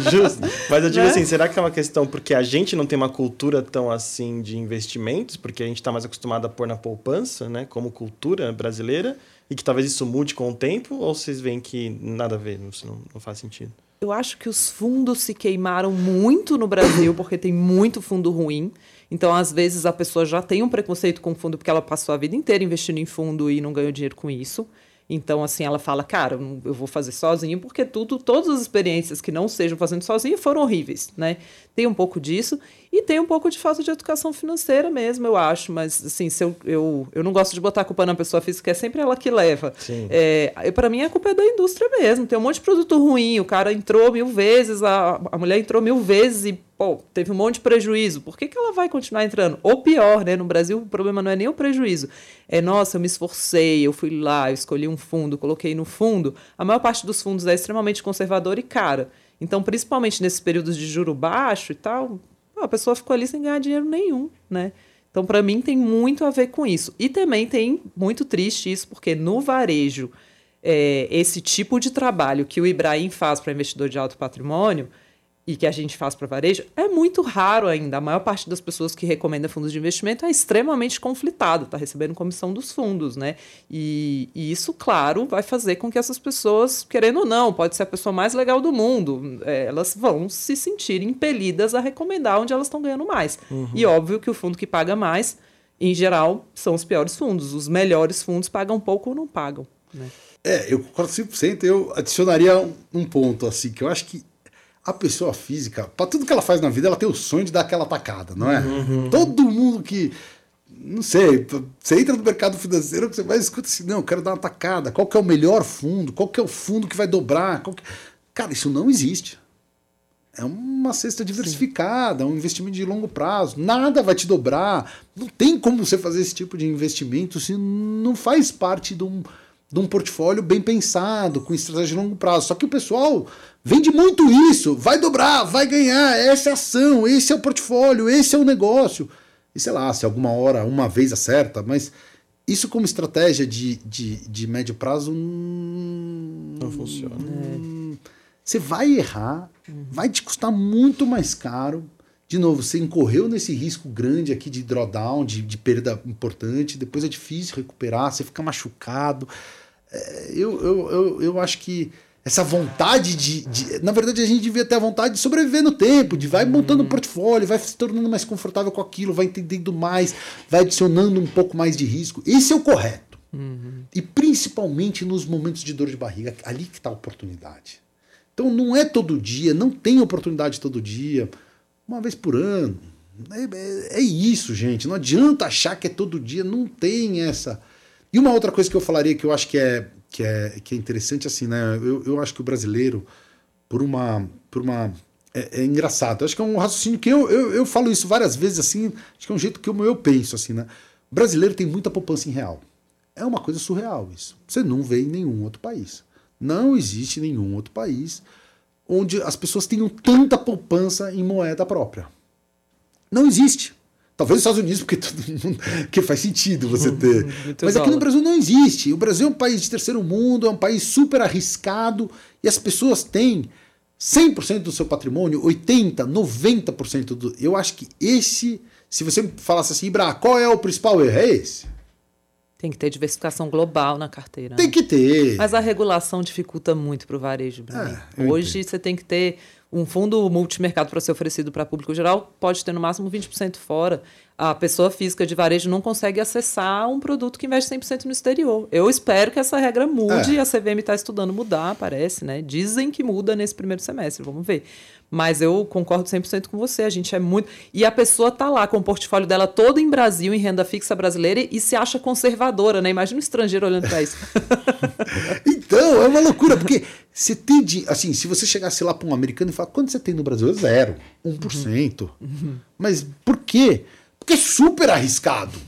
Speaker 1: <laughs>
Speaker 3: Justo. Mas eu digo né? assim, será que é uma questão porque a gente não tem uma cultura tão assim de investimentos, porque a gente está mais acostumado a pôr na poupança, né? Como cultura brasileira, e que talvez isso mude com o tempo, ou vocês veem que nada a ver, isso não, não faz sentido?
Speaker 1: Eu acho que os fundos se queimaram muito no Brasil, porque tem muito fundo ruim. Então, às vezes, a pessoa já tem um preconceito com fundo porque ela passou a vida inteira investindo em fundo e não ganhou dinheiro com isso. Então, assim, ela fala, cara, eu vou fazer sozinho, porque tudo, todas as experiências que não sejam fazendo sozinho foram horríveis, né? Tem um pouco disso e tem um pouco de falta de educação financeira mesmo, eu acho. Mas, assim, se eu, eu, eu não gosto de botar a culpa na pessoa física, é sempre ela que leva. É, para mim, a culpa é da indústria mesmo. Tem um monte de produto ruim, o cara entrou mil vezes, a, a mulher entrou mil vezes e pô, teve um monte de prejuízo, por que, que ela vai continuar entrando? Ou pior, né? No Brasil, o problema não é nem o prejuízo. É, nossa, eu me esforcei, eu fui lá, eu escolhi um fundo, coloquei no fundo. A maior parte dos fundos é extremamente conservador e cara. Então, principalmente nesses períodos de juro baixo e tal, a pessoa ficou ali sem ganhar dinheiro nenhum, né? Então, para mim, tem muito a ver com isso. E também tem muito triste isso, porque no varejo, é, esse tipo de trabalho que o Ibrahim faz para investidor de alto patrimônio e que a gente faz para varejo é muito raro ainda. A maior parte das pessoas que recomenda fundos de investimento é extremamente conflitado, está recebendo comissão dos fundos, né? E, e, isso, claro, vai fazer com que essas pessoas, querendo ou não, pode ser a pessoa mais legal do mundo, é, elas vão se sentir impelidas a recomendar onde elas estão ganhando mais. Uhum. E óbvio que o fundo que paga mais, em geral, são os piores fundos. Os melhores fundos pagam pouco ou não pagam. Né?
Speaker 2: É, eu concordo 100%. Eu adicionaria um, um ponto, assim, que eu acho que a pessoa física, para tudo que ela faz na vida, ela tem o sonho de dar aquela tacada, não é? Uhum. Todo mundo que. Não sei, você entra no mercado financeiro, você vai escutar assim, não, eu quero dar uma tacada. Qual que é o melhor fundo? Qual que é o fundo que vai dobrar? Que... Cara, isso não existe. É uma cesta diversificada, Sim. um investimento de longo prazo. Nada vai te dobrar. Não tem como você fazer esse tipo de investimento se não faz parte de um, de um portfólio bem pensado, com estratégia de longo prazo. Só que o pessoal vende muito isso, vai dobrar, vai ganhar, essa é a ação, esse é o portfólio, esse é o negócio. E sei lá, se alguma hora, uma vez acerta, mas isso como estratégia de, de, de médio prazo
Speaker 3: hum, não funciona.
Speaker 2: Hum, você vai errar, vai te custar muito mais caro. De novo, você incorreu nesse risco grande aqui de drawdown, de, de perda importante, depois é difícil recuperar, você fica machucado. É, eu, eu, eu, eu acho que essa vontade de, de, Na verdade, a gente devia ter a vontade de sobreviver no tempo, de vai montando um uhum. portfólio, vai se tornando mais confortável com aquilo, vai entendendo mais, vai adicionando um pouco mais de risco. Esse é o correto. Uhum. E principalmente nos momentos de dor de barriga, ali que está a oportunidade. Então não é todo dia, não tem oportunidade todo dia, uma vez por ano. É, é, é isso, gente. Não adianta achar que é todo dia, não tem essa. E uma outra coisa que eu falaria que eu acho que é que é, que é interessante assim, né? Eu, eu acho que o brasileiro, por uma. Por uma é, é engraçado. Eu acho que é um raciocínio que eu, eu, eu falo isso várias vezes assim, acho que é um jeito que eu, eu penso, assim, né? O brasileiro tem muita poupança em real. É uma coisa surreal isso. Você não vê em nenhum outro país. Não existe nenhum outro país onde as pessoas tenham tanta poupança em moeda própria. Não existe. Talvez nos Estados Unidos, porque todo mundo, <laughs> que faz sentido você ter. Muito Mas aqui no Brasil não existe. O Brasil é um país de terceiro mundo, é um país super arriscado e as pessoas têm 100% do seu patrimônio, 80, 90% do. Eu acho que esse, se você falasse assim, Ibra, qual é o principal erro? É esse.
Speaker 1: Tem que ter diversificação global na carteira.
Speaker 2: Tem que ter.
Speaker 1: Mas a regulação dificulta muito para o varejo. É, Hoje você tem que ter um fundo multimercado para ser oferecido para público geral pode ter no máximo 20% fora. A pessoa física de varejo não consegue acessar um produto que investe 100% no exterior. Eu espero que essa regra mude. É. A CVM está estudando mudar, parece, né? Dizem que muda nesse primeiro semestre, vamos ver. Mas eu concordo 100% com você. A gente é muito. E a pessoa tá lá com o portfólio dela todo em Brasil, em renda fixa brasileira, e se acha conservadora, né? Imagina um estrangeiro olhando para isso. <laughs>
Speaker 2: então, é uma loucura, porque você tem de. Assim, se você chegasse lá para um americano e falar, quanto você tem no Brasil? É zero. 1%. Uhum. Mas por quê? Porque é super arriscado.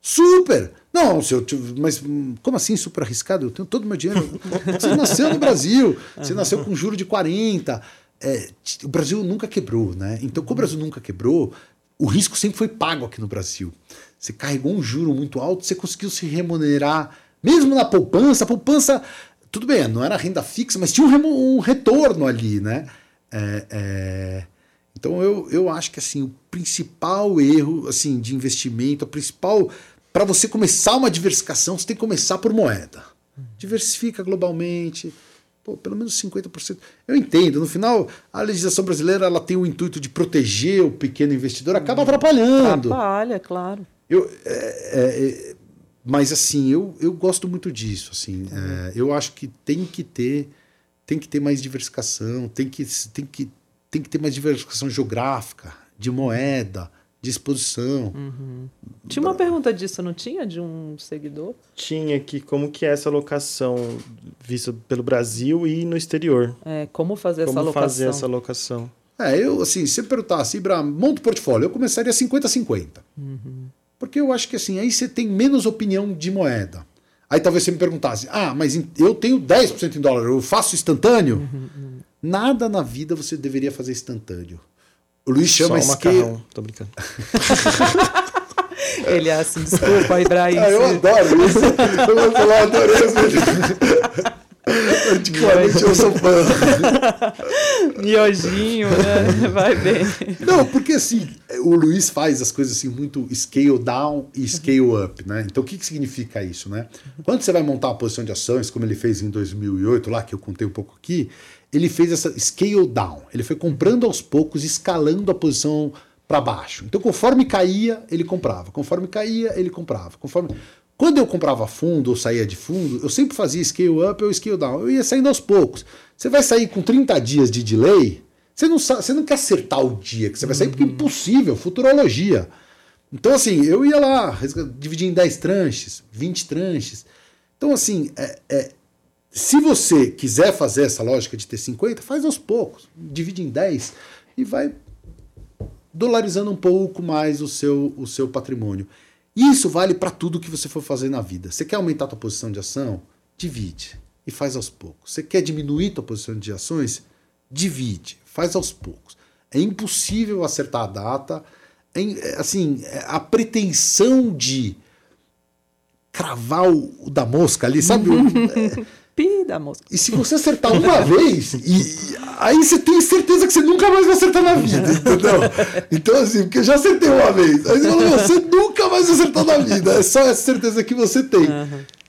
Speaker 2: super! Não, se eu, mas como assim super arriscado? Eu tenho todo o meu dinheiro. Você nasceu no Brasil, você nasceu com juro de 40 é, o Brasil nunca quebrou, né? Então, como o Brasil nunca quebrou, o risco sempre foi pago aqui no Brasil. Você carregou um juro muito alto, você conseguiu se remunerar, mesmo na poupança. A poupança, tudo bem, não era renda fixa, mas tinha um, um retorno ali, né? É, é... Então eu, eu acho que assim o principal erro assim de investimento, a principal para você começar uma diversificação, você tem que começar por moeda. Diversifica globalmente, Pô, pelo menos 50%. Eu entendo, no final, a legislação brasileira ela tem o intuito de proteger o pequeno investidor, acaba atrapalhando.
Speaker 1: Atrapalha, claro.
Speaker 2: Eu, é, é, é, mas assim, eu, eu gosto muito disso. Assim, é, eu acho que tem que ter tem que ter mais diversificação, tem que, tem que, tem que ter mais diversificação geográfica, de moeda de exposição.
Speaker 1: Uhum. Tinha uma pergunta disso, não tinha? De um seguidor?
Speaker 3: Tinha que como que é essa alocação vista pelo Brasil e no exterior.
Speaker 1: É, como fazer
Speaker 3: como
Speaker 1: essa alocação?
Speaker 3: Como fazer essa alocação?
Speaker 2: É, eu, assim, se perguntasse, Ibra, monta o portfólio, eu começaria 50-50. Uhum. Porque eu acho que, assim, aí você tem menos opinião de moeda. Aí talvez você me perguntasse, ah, mas eu tenho 10% em dólar, eu faço instantâneo? Uhum, uhum. Nada na vida você deveria fazer instantâneo. O Luiz chama
Speaker 3: Só o
Speaker 2: scale.
Speaker 3: macarrão. Tô brincando. <laughs>
Speaker 1: Ele é assim, desculpa, <laughs> Ibrahim.
Speaker 2: Ah, eu adoro isso. Eu vou falar, adorei vídeo. <laughs> Particularmente eu sou fã. <laughs>
Speaker 1: Miojinho, né? Vai bem.
Speaker 2: Não, porque assim, o Luiz faz as coisas assim muito scale down e scale up, né? Então o que, que significa isso, né? Quando você vai montar uma posição de ações, como ele fez em 2008 lá, que eu contei um pouco aqui, ele fez essa scale down. Ele foi comprando aos poucos, escalando a posição para baixo. Então conforme caía, ele comprava. Conforme caía, ele comprava. Conforme quando eu comprava fundo ou saía de fundo, eu sempre fazia scale up ou scale down. Eu ia saindo aos poucos. Você vai sair com 30 dias de delay, você não, sa- você não quer acertar o dia que você vai sair, porque é impossível, futurologia. Então, assim, eu ia lá, dividir em 10 tranches, 20 tranches. Então, assim, é- é, se você quiser fazer essa lógica de ter 50, faz aos poucos, divide em 10 e vai dolarizando um pouco mais o seu, o seu patrimônio. Isso vale para tudo que você for fazer na vida. Você quer aumentar a tua posição de ação? Divide e faz aos poucos. Você quer diminuir tua posição de ações? Divide, faz aos poucos. É impossível acertar a data. É é, assim, é, a pretensão de cravar o, o da mosca ali, sabe? É,
Speaker 1: Pi da mosca.
Speaker 2: e se você acertar uma vez, e, e aí você tem certeza que você nunca mais vai acertar na vida, entendeu? Então, assim, porque eu já acertei uma vez. Aí você fala, "Meu, você nunca mais vai acertar na vida. É só essa certeza que você tem.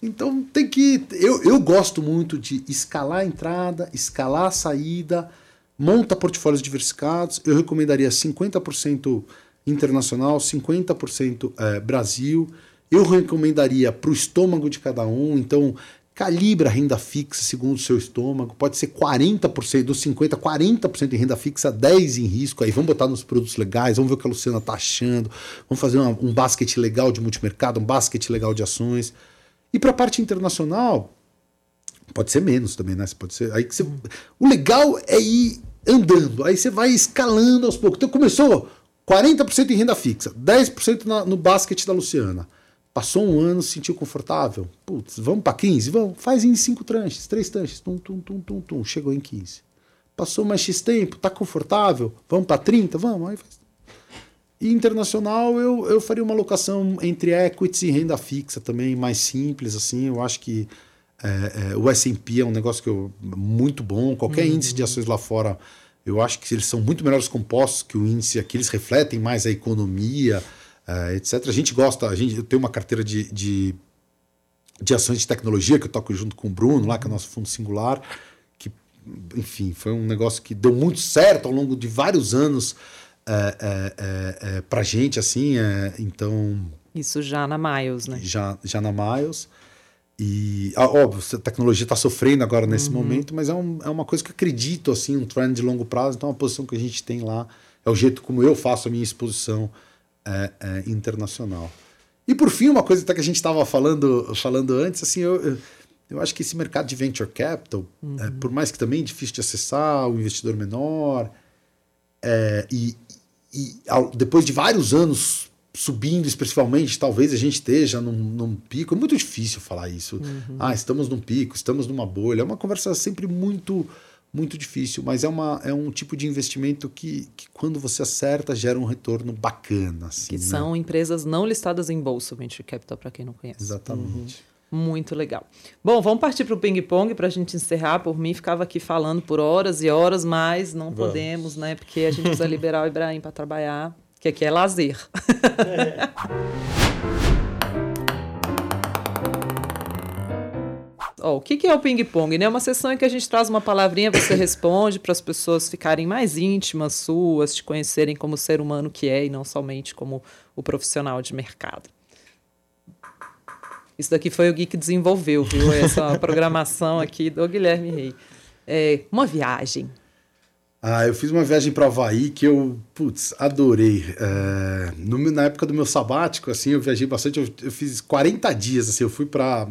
Speaker 2: Então tem que. Eu, eu gosto muito de escalar a entrada, escalar a saída, monta portfólios diversificados. Eu recomendaria 50% internacional, 50% eh, Brasil. Eu recomendaria para o estômago de cada um. Então, calibra a renda fixa segundo o seu estômago. Pode ser 40%, dos 50%, 40% em renda fixa, 10% em risco. Aí vamos botar nos produtos legais, vamos ver o que a Luciana está achando. Vamos fazer uma- um basquete legal de multimercado, um basquete legal de ações. E para a parte internacional, pode ser menos também, né? Você pode ser. Aí você, o legal é ir andando. Aí você vai escalando aos poucos. Então começou 40% em renda fixa, 10% na, no basquete da Luciana. Passou um ano, se sentiu confortável. Putz, vamos para 15? Vamos. Faz em 5 tranches, 3 tranches. Tum, tum, tum, tum, tum. Chegou em 15. Passou mais X tempo, tá confortável? Vamos para 30? Vamos. Aí faz. E internacional, eu, eu faria uma alocação entre equities e renda fixa também, mais simples, assim. Eu acho que é, é, o S&P é um negócio que eu, muito bom. Qualquer índice de ações lá fora, eu acho que eles são muito melhores compostos que o índice aqui. Eles refletem mais a economia, é, etc. A gente gosta, a gente, eu tenho uma carteira de, de, de ações de tecnologia que eu toco junto com o Bruno, lá que é o nosso fundo singular, que, enfim, foi um negócio que deu muito certo ao longo de vários anos é, é, é, é, pra gente, assim. então,
Speaker 1: Isso já na Miles, né?
Speaker 2: já, já na Miles. E, ah, óbvio, a tecnologia está sofrendo agora nesse momento, mas é, um, é uma coisa que eu acredito, assim, um trend de longo prazo. Então, uma posição que a gente tem lá é o jeito como eu faço a minha exposição é, é, internacional. E, por fim, uma coisa que a gente estava falando, falando antes, assim, eu, eu, eu acho que esse mercado de venture capital, é, por mais que também é difícil de acessar, o investidor menor, é, e, e ao- depois de vários anos subindo expressivamente, talvez a gente esteja num, num pico. É muito difícil falar isso. Ah, estamos num pico, estamos numa bolha. É uma conversa sempre muito muito difícil, mas é, uma, é um tipo de investimento que, que quando você acerta gera um retorno bacana. Assim,
Speaker 1: Que
Speaker 2: né?
Speaker 1: são empresas não listadas em bolsa, Venture Capital, para quem não conhece.
Speaker 2: Exatamente.
Speaker 1: Muito legal. Bom, vamos partir para o ping-pong para a gente encerrar. Por mim, ficava aqui falando por horas e horas, mas não
Speaker 3: Vamos.
Speaker 1: podemos, né? Porque a gente precisa <laughs> liberar o Ibrahim para trabalhar, que aqui é lazer. <laughs> Ó, o que, que é o ping-pong? né? É uma sessão em que a gente traz uma palavrinha, você <coughs> responde para as pessoas ficarem mais íntimas suas, te conhecerem como ser humano que é e não somente como o profissional de mercado. Isso daqui foi o Gui que desenvolveu, viu? Essa <laughs> programação aqui do Guilherme Rei. É, uma viagem.
Speaker 2: Ah, eu fiz uma viagem para Havaí que eu, putz, adorei. É, no na época do meu sabático, assim, eu viajei bastante. Eu, eu fiz 40 dias, assim, eu fui para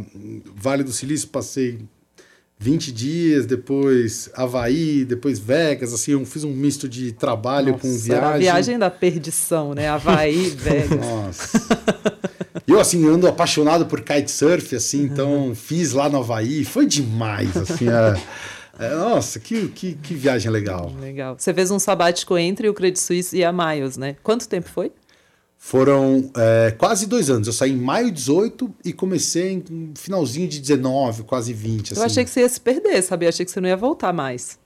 Speaker 2: Vale do Silício, passei 20 dias, depois Havaí, depois Vegas, assim, eu fiz um misto de trabalho com
Speaker 1: Nossa, era a
Speaker 2: viagem.
Speaker 1: viagem da perdição, né? Havaí, <laughs> Vegas.
Speaker 2: Nossa. Eu, assim, ando apaixonado por kitesurf, assim, então fiz lá no Havaí, foi demais, assim, a, É, nossa, que, que, que viagem legal.
Speaker 1: Legal. Você fez um sabático entre o Credit Suisse e a Miles, né? Quanto tempo foi?
Speaker 2: Foram é, quase dois anos. Eu saí em maio de 18 e comecei em finalzinho de 19, quase 20.
Speaker 1: Eu
Speaker 2: assim.
Speaker 1: achei que você ia se perder, sabia? Eu achei que você não ia voltar mais.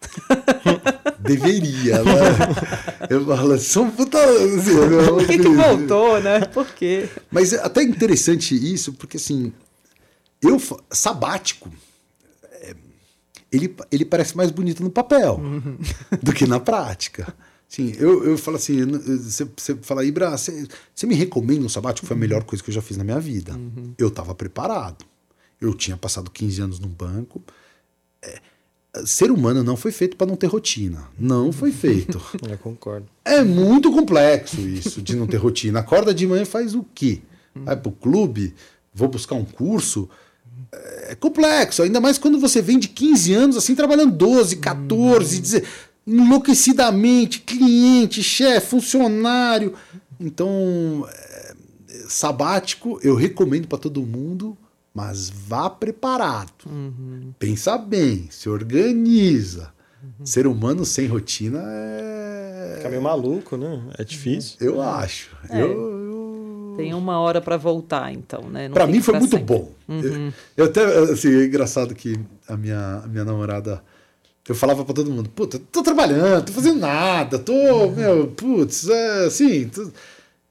Speaker 1: <laughs>
Speaker 2: Deveria, né? <laughs> Eu falo, são puta. Assim, eu-
Speaker 1: Por que, que voltou, né? Por quê?
Speaker 2: Mas é até interessante isso, porque assim, eu sabático, ele, ele parece mais bonito no papel do que na prática. Sim, eu, eu falo assim, você, você fala, Ibra, você, você me recomenda um sabático? Foi a melhor coisa que eu já fiz na minha vida. Eu estava preparado. Eu tinha passado 15 anos no banco. É, ser humano não foi feito para não ter rotina. Não foi feito. <laughs>
Speaker 3: Eu concordo.
Speaker 2: É muito complexo isso de não ter rotina. Acorda de manhã faz o quê? Vai pro clube? Vou buscar um curso? É complexo, ainda mais quando você vem de 15 anos assim, trabalhando 12, 14, 16, enlouquecidamente, cliente, chefe, funcionário. Então, é, sabático eu recomendo para todo mundo, mas vá preparado. Pensa bem, se organiza. Ser humano sem rotina é.
Speaker 3: Fica meio maluco, né? É difícil.
Speaker 2: Eu acho.
Speaker 1: É.
Speaker 2: Eu, eu...
Speaker 1: Tem uma hora pra voltar, então, né? Fica
Speaker 2: mim foi muito
Speaker 1: sempre.
Speaker 2: bom. Eu, eu até, assim, é engraçado que a minha, a minha namorada. Eu falava pra todo mundo, puta, tô trabalhando, tô fazendo nada, tô, meu, putz, é assim. tô-"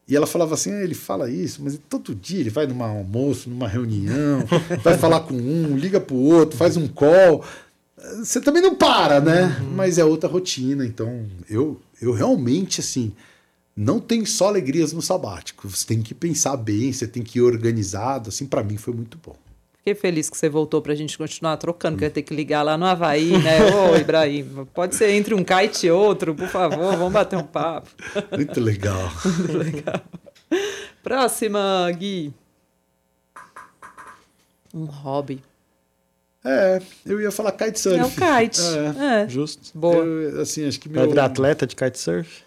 Speaker 2: E ela falava assim, ah, ele fala isso, mas todo dia ele vai num almoço, numa reunião, <laughs> vai falar com um, liga pro outro, faz um call. Você também não para, né? Mas é outra rotina. Então, eu, eu realmente, assim, não tem só alegrias no sabático. Você tem que pensar bem, você tem que ir organizado. Assim, para mim foi muito bom.
Speaker 1: Fiquei feliz que você voltou pra gente continuar trocando, que eu ia ter que ligar lá no Havaí, <laughs> né? Ô, Ibrahim, pode ser entre um kite e outro, por favor, vamos bater um papo.
Speaker 2: Muito legal. <laughs>
Speaker 1: Legal. Próxima, Gui. Um hobby.
Speaker 2: É, eu ia falar kitesurf.
Speaker 1: É o kite. <laughs>
Speaker 2: É.
Speaker 1: É.
Speaker 3: Justo.
Speaker 1: Boa.
Speaker 2: Eu, assim, acho que
Speaker 3: Vai
Speaker 2: meu...
Speaker 3: virar atleta de kitesurf?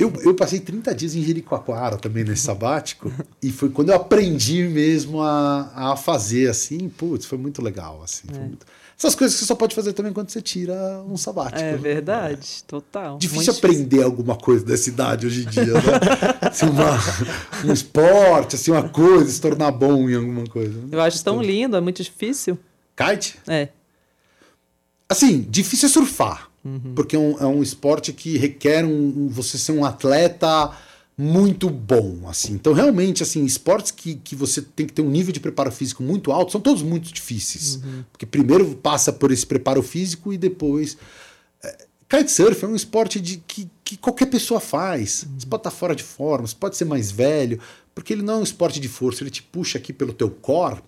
Speaker 2: Eu, eu passei 30 dias em Jericoacoara também nesse sabático. e foi quando eu aprendi mesmo a, a fazer assim. Putz, foi muito legal. Assim, foi muito- Essas coisas que você só pode fazer também quando você tira um sabático.
Speaker 1: É verdade, total.
Speaker 2: Difícil aprender alguma coisa dessa idade hoje em dia, né? assim, uma, um esporte, assim, uma coisa, se tornar bom em alguma coisa.
Speaker 1: Eu acho tão lindo, é muito difícil.
Speaker 2: Kite?
Speaker 1: É.
Speaker 2: Assim, difícil é surfar.
Speaker 1: Uhum.
Speaker 2: Porque é um, é um esporte que requer um, um- você ser um atleta muito bom. assim. Então, realmente, assim, esportes que, que você tem que ter um nível de preparo físico muito alto são todos muito difíceis.
Speaker 1: Uhum.
Speaker 2: Porque primeiro passa por esse preparo físico e depois. É, Kitesurf é um esporte de, que, que qualquer pessoa faz. Você pode estar fora de forma, você pode ser mais velho, porque ele não é um esporte de força, ele te puxa aqui pelo teu core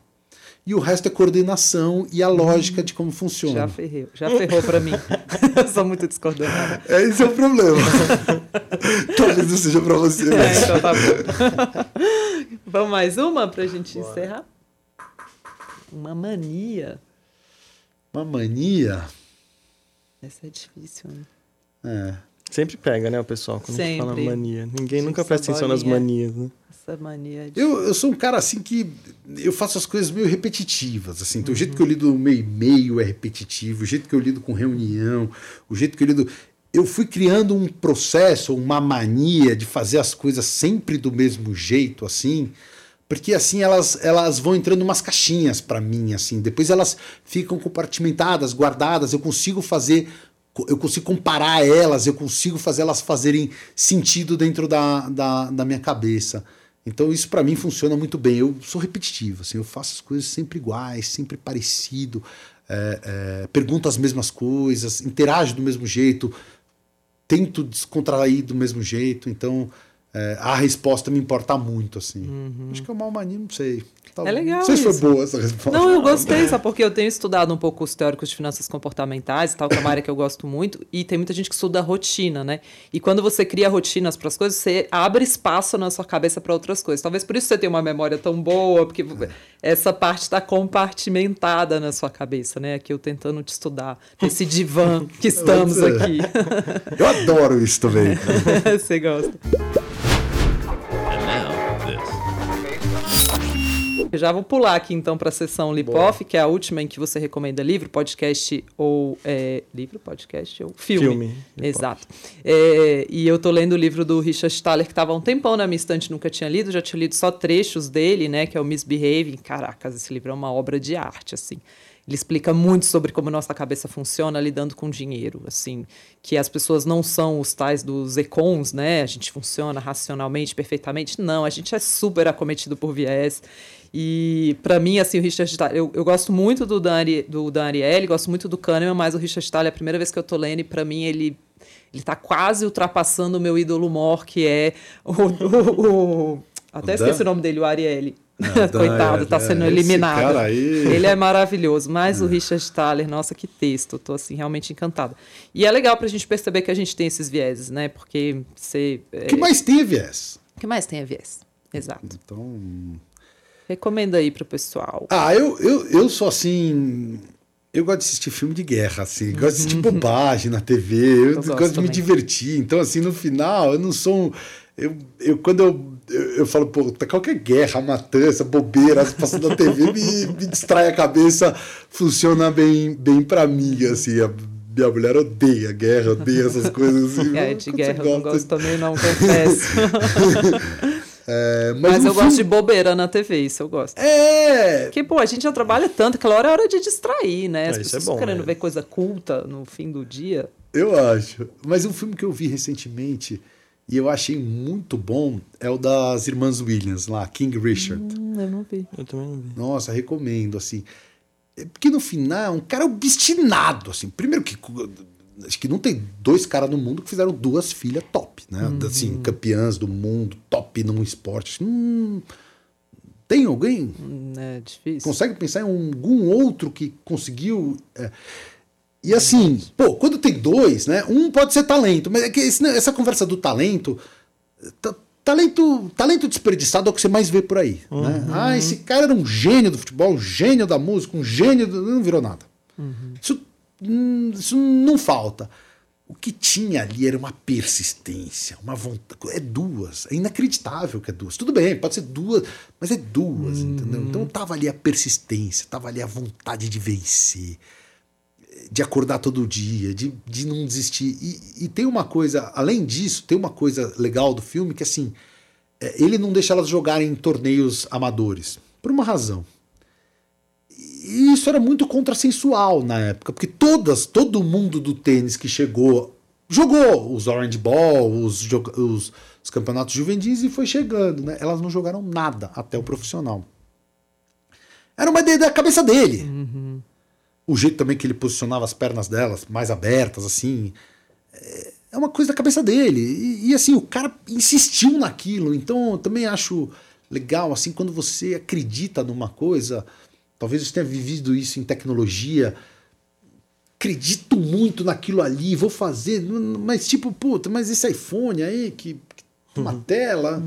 Speaker 2: e o resto é coordenação e a lógica de como funciona.
Speaker 1: Já ferrou, já ferrou pra mim. Eu <laughs> sou muito discordante.
Speaker 2: É, esse é o problema. <laughs> Talvez não seja pra você.
Speaker 1: É,
Speaker 2: Mas...
Speaker 1: então tá bom. <laughs> Vamos mais uma pra gente encerrar? Uma mania.
Speaker 2: Uma mania.
Speaker 1: Essa é difícil, né?
Speaker 2: É.
Speaker 3: Sempre pega, né, o pessoal, quando a gente fala
Speaker 1: Sempre.
Speaker 3: mania. Ninguém
Speaker 1: Gente,
Speaker 3: nunca presta atenção nas manias, né?
Speaker 1: Essa mania de...
Speaker 2: Eu, eu sou um cara assim que eu faço as coisas meio repetitivas. Assim. Então, O jeito que eu lido no meu e-mail é repetitivo, o jeito que eu lido com reunião, o jeito que eu lido. Eu fui criando um processo, uma mania de fazer as coisas sempre do mesmo jeito, assim, porque assim elas, elas vão entrando umas caixinhas para mim, assim. Depois elas ficam compartimentadas, guardadas. Eu consigo fazer, eu consigo comparar elas, eu consigo fazer elas fazerem sentido dentro da, da, da minha cabeça. Então isso para mim funciona muito bem. Eu sou repetitivo, assim, eu faço as coisas sempre iguais, sempre parecido, é, é, pergunto as mesmas coisas, interajo do mesmo jeito, tento descontrair do mesmo jeito. Então é, a resposta me importa muito, assim. Acho que é uma mania, não sei. Tá-
Speaker 1: É legal
Speaker 2: Não sei se foi
Speaker 1: isso.
Speaker 2: boa essa resposta.
Speaker 1: Não, eu gostei, <laughs> sabe? Porque eu tenho estudado um pouco os teóricos de finanças comportamentais tal, que é uma área que eu gosto muito, e tem muita gente que estuda a rotina, né? E quando você cria rotinas para as coisas, você abre espaço na sua cabeça para outras coisas. Talvez por isso você tenha uma memória tão boa, porque essa parte está compartimentada na sua cabeça, né? Aqui eu tentando te estudar, nesse divã que <laughs> estamos aqui.
Speaker 2: Eu adoro isso também. <laughs>
Speaker 1: você gosta. Já vou pular aqui então para a sessão Lipoff, que é a última em que você recomenda livro, podcast ou. É, livro, podcast ou filme.
Speaker 3: Filme.
Speaker 1: Exato. É, e eu tô lendo o livro do Richard Thaler, que estava há um tempão na minha estante, nunca tinha lido, já tinha lido só trechos dele, né? Que é o Misbehaving. Caracas, esse livro é uma obra de arte, assim. Ele explica muito sobre como nossa cabeça funciona lidando com dinheiro, assim, que as pessoas não são os tais dos econs, né? A gente funciona racionalmente, perfeitamente. Não, a gente é super acometido por viés. E para mim, assim, o Richard Thaler, eu, eu gosto muito do Dan, do Dan Ariely, gosto muito do Kahneman, mas o Richard Thaler, a primeira vez que eu tô lendo, para mim ele ele está quase ultrapassando o meu ídolo mor, que é o, o, o até
Speaker 2: O
Speaker 1: esqueci
Speaker 2: Dan?
Speaker 1: o nome dele, o Ariely. <laughs> Coitado,
Speaker 2: é,
Speaker 1: tá
Speaker 2: é,
Speaker 1: sendo eliminado.
Speaker 2: aí-
Speaker 1: Ele é maravilhoso, mas o Richard Thaler, nossa, que texto, tô assim realmente encantada. E é legal pra gente perceber que a gente tem esses vieses, né? Porque você
Speaker 2: O que mais tem é viés?
Speaker 1: o que mais tem é viés? Exato.
Speaker 2: Então.
Speaker 1: Recomenda aí pro pessoal.
Speaker 2: Ah, eu, eu, eu sou assim. Eu gosto de assistir filme de guerra, assim. Gosto de <laughs> assistir bobagem na TV. Eu,
Speaker 1: Eu gosto
Speaker 2: gosto de me divertir. Então, assim, no final, eu não sou. um- Eu, eu, quando eu, eu, eu falo, pô, tá qualquer guerra, matança, bobeira, passando na TV, me, me distrai a cabeça, funciona bem, bem pra mim, assim. A minha mulher odeia guerra, odeia essas coisas. Assim, <laughs>
Speaker 1: É,
Speaker 2: Quando
Speaker 1: de guerra eu não gosto também, não, confesso. <laughs>
Speaker 2: É, mas
Speaker 1: Mas eu gosto de bobeira na TV, isso eu gosto.
Speaker 2: É,
Speaker 1: Porque, pô, a gente já trabalha tanto, aquela hora é hora de distrair, né? As
Speaker 3: Ah, é
Speaker 1: pessoas
Speaker 3: bom,
Speaker 1: estão querendo
Speaker 3: né?
Speaker 1: ver coisa culta no fim do dia.
Speaker 2: Eu acho. Mas um filme que eu vi recentemente e eu achei muito bom é o das irmãs Williams lá, King Richard.
Speaker 1: Hum, eu não vi.
Speaker 3: Eu também não vi.
Speaker 2: Nossa, recomendo assim. É Porque no final é um cara obstinado assim. Primeiro que acho que não tem dois caras no mundo que fizeram duas filhas top, né? Assim, campeãs do mundo, top num esporte. Hum, tem alguém?
Speaker 1: Hum, É difícil.
Speaker 2: Consegue pensar em algum outro que conseguiu. é, E assim, pô, quando tem dois, né? Um pode ser talento, mas é que esse- essa conversa do talento. ta- Talento, talento desperdiçado é o que você mais vê por aí. Né? Ah, esse cara era um gênio do futebol, um gênio da música, um gênio. Do... Não virou nada. Isso, hum, isso não falta. O que tinha ali era uma persistência, uma vontade. É duas. É inacreditável que é duas. Tudo bem, pode ser duas, mas é duas, entendeu? Então tava ali a persistência, tava ali a vontade de vencer, de acordar todo dia, de, de não desistir. E, e tem uma coisa, além disso, tem uma coisa legal do filme que assim, é, ele não deixa elas jogarem em torneios amadores. Por uma razão. E isso era muito contrassensual na época, porque todas, todo mundo do tênis que chegou, jogou os Orange Ball, os, os, os campeonatos juvenis e foi chegando, né? Elas não jogaram nada até o profissional. Era uma ideia da cabeça dele. O jeito também que ele posicionava as pernas delas, mais abertas, assim. É é uma coisa da cabeça dele. E, e, assim, o cara insistiu naquilo. Então eu também acho legal, assim, quando você acredita numa coisa. Talvez você tenha vivido isso em tecnologia. Acredito muito naquilo ali, vou fazer. Mas, tipo, puta, mas esse iPhone aí que. que tem Uma tela.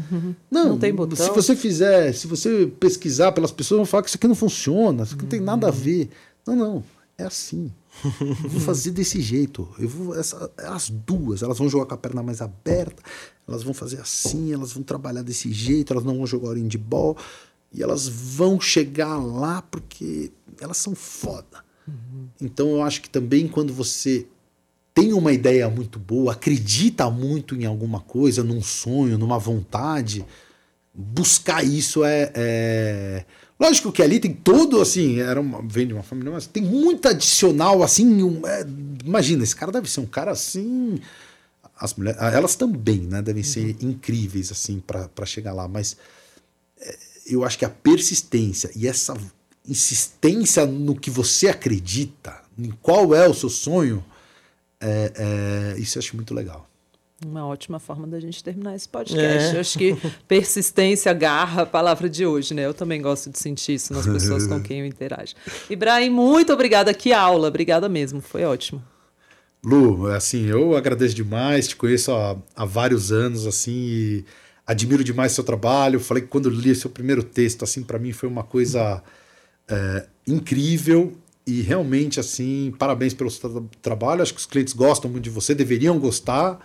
Speaker 2: Não,
Speaker 1: Não tem botão.
Speaker 2: se você fizer, se você pesquisar pelas pessoas, vão falar que isso aqui não funciona, isso aqui não tem nada a ver. Não, não, é assim. Eu vou fazer desse jeito. Eu vou, essa, as duas, elas vão jogar com a perna mais aberta, elas vão fazer assim, elas vão trabalhar desse jeito, elas não vão jogar handball e elas vão chegar lá porque elas são foda. Então eu acho que também quando você tem uma ideia muito boa, acredita muito em alguma coisa, num sonho, numa vontade, buscar isso é, é- Lógico que ali tem todo, assim, era uma, vem de uma família, mas tem muito adicional, assim, um- é, imagina, esse cara deve ser um cara assim... As mulheres, elas também, né, devem ser incríveis, assim, para chegar lá, mas é, eu acho que a persistência e essa insistência no que você acredita, em qual é o seu sonho, é, é, isso eu acho muito legal.
Speaker 1: Uma ótima forma da gente terminar esse podcast.
Speaker 3: É.
Speaker 1: Eu acho que persistência, garra, a palavra de hoje, né? Eu também gosto de sentir isso nas pessoas com quem eu interajo. Ibrahim, muito obrigada. Que aula. Obrigada mesmo. Foi ótimo.
Speaker 2: Lu, assim, eu agradeço demais, te conheço há, há vários anos, assim, e admiro demais seu trabalho. Falei que quando li seu primeiro texto, assim, para mim foi uma coisa é, incrível e realmente, assim, parabéns pelo seu tra- trabalho. Acho que os clientes gostam muito de você, deveriam gostar.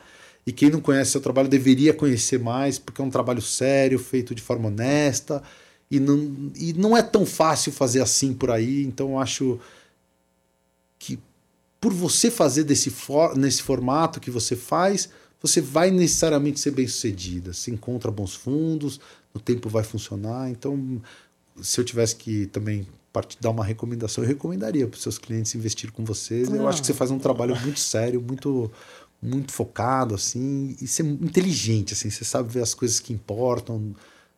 Speaker 2: E quem não conhece seu trabalho deveria conhecer mais, porque é um trabalho sério, feito de forma honesta. e não, e não é tão fácil fazer assim por aí, então acho que por você fazer desse for, nesse formato que você faz, você vai necessariamente ser bem sucedida. Você encontra bons fundos, no tempo vai funcionar. Então, se eu tivesse que também dar uma recomendação, eu recomendaria para os seus clientes investir com vocês. Eu acho que você faz um trabalho muito sério, muito muito focado assim e ser inteligente assim. Você sabe ver as coisas que importam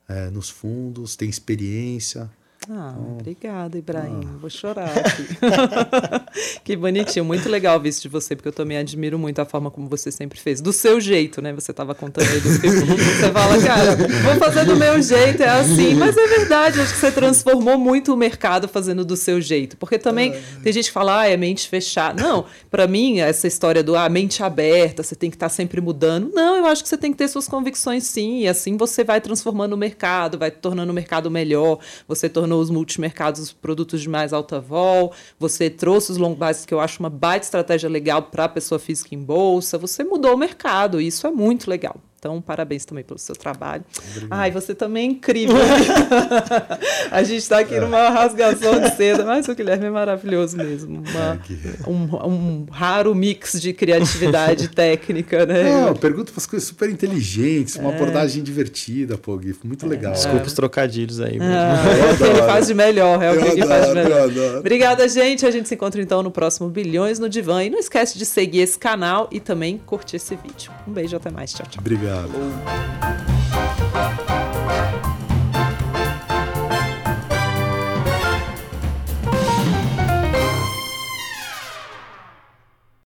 Speaker 2: é, nos fundos, tem experiência.
Speaker 1: Ah, oh. obrigada, Ibrahim. Ah. Vou chorar aqui. <laughs> que bonitinho, muito legal ver isso de você, porque eu também admiro muito a forma como você sempre fez. Do seu jeito, né? Você estava contando aí do <laughs> filme. Você fala, cara, vou fazer do meu jeito, é assim. Mas é verdade, acho que você transformou muito o mercado fazendo do seu jeito. Porque também tem gente que fala, ah, é mente fechada. Não, para mim, essa história do ah, mente aberta, você tem que estar tá sempre mudando. Não, eu acho que você tem que ter suas convicções sim, e assim você vai transformando o mercado, vai tornando o mercado melhor, você tornou tornou os multimercados produtos de mais alta vol, você trouxe os long bites, que eu acho uma baita estratégia legal para a pessoa física em bolsa, você mudou o mercado, e isso é muito legal. Então, parabéns também pelo seu trabalho. Obrigado. Ai, você também é incrível. <laughs> a gente está aqui é. numa rasgação de seda, mas o Guilherme é maravilhoso mesmo. Uma, é um, um, raro mix de criatividade <laughs> técnica, né?
Speaker 2: Não, eu pergunto umas coisas super inteligentes, uma é. abordagem divertida, pô, Gui. Muito legal.
Speaker 3: Desculpa os trocadilhos aí.
Speaker 1: Ah, é o que ele faz de melhor, é o que ele faz de melhor. Obrigada, gente. A gente se encontra então no próximo Bilhões no Divã. E não esquece de seguir esse canal e também curtir esse vídeo. Um beijo, até mais. Tchau, tchau.
Speaker 2: Obrigado. Obrigado.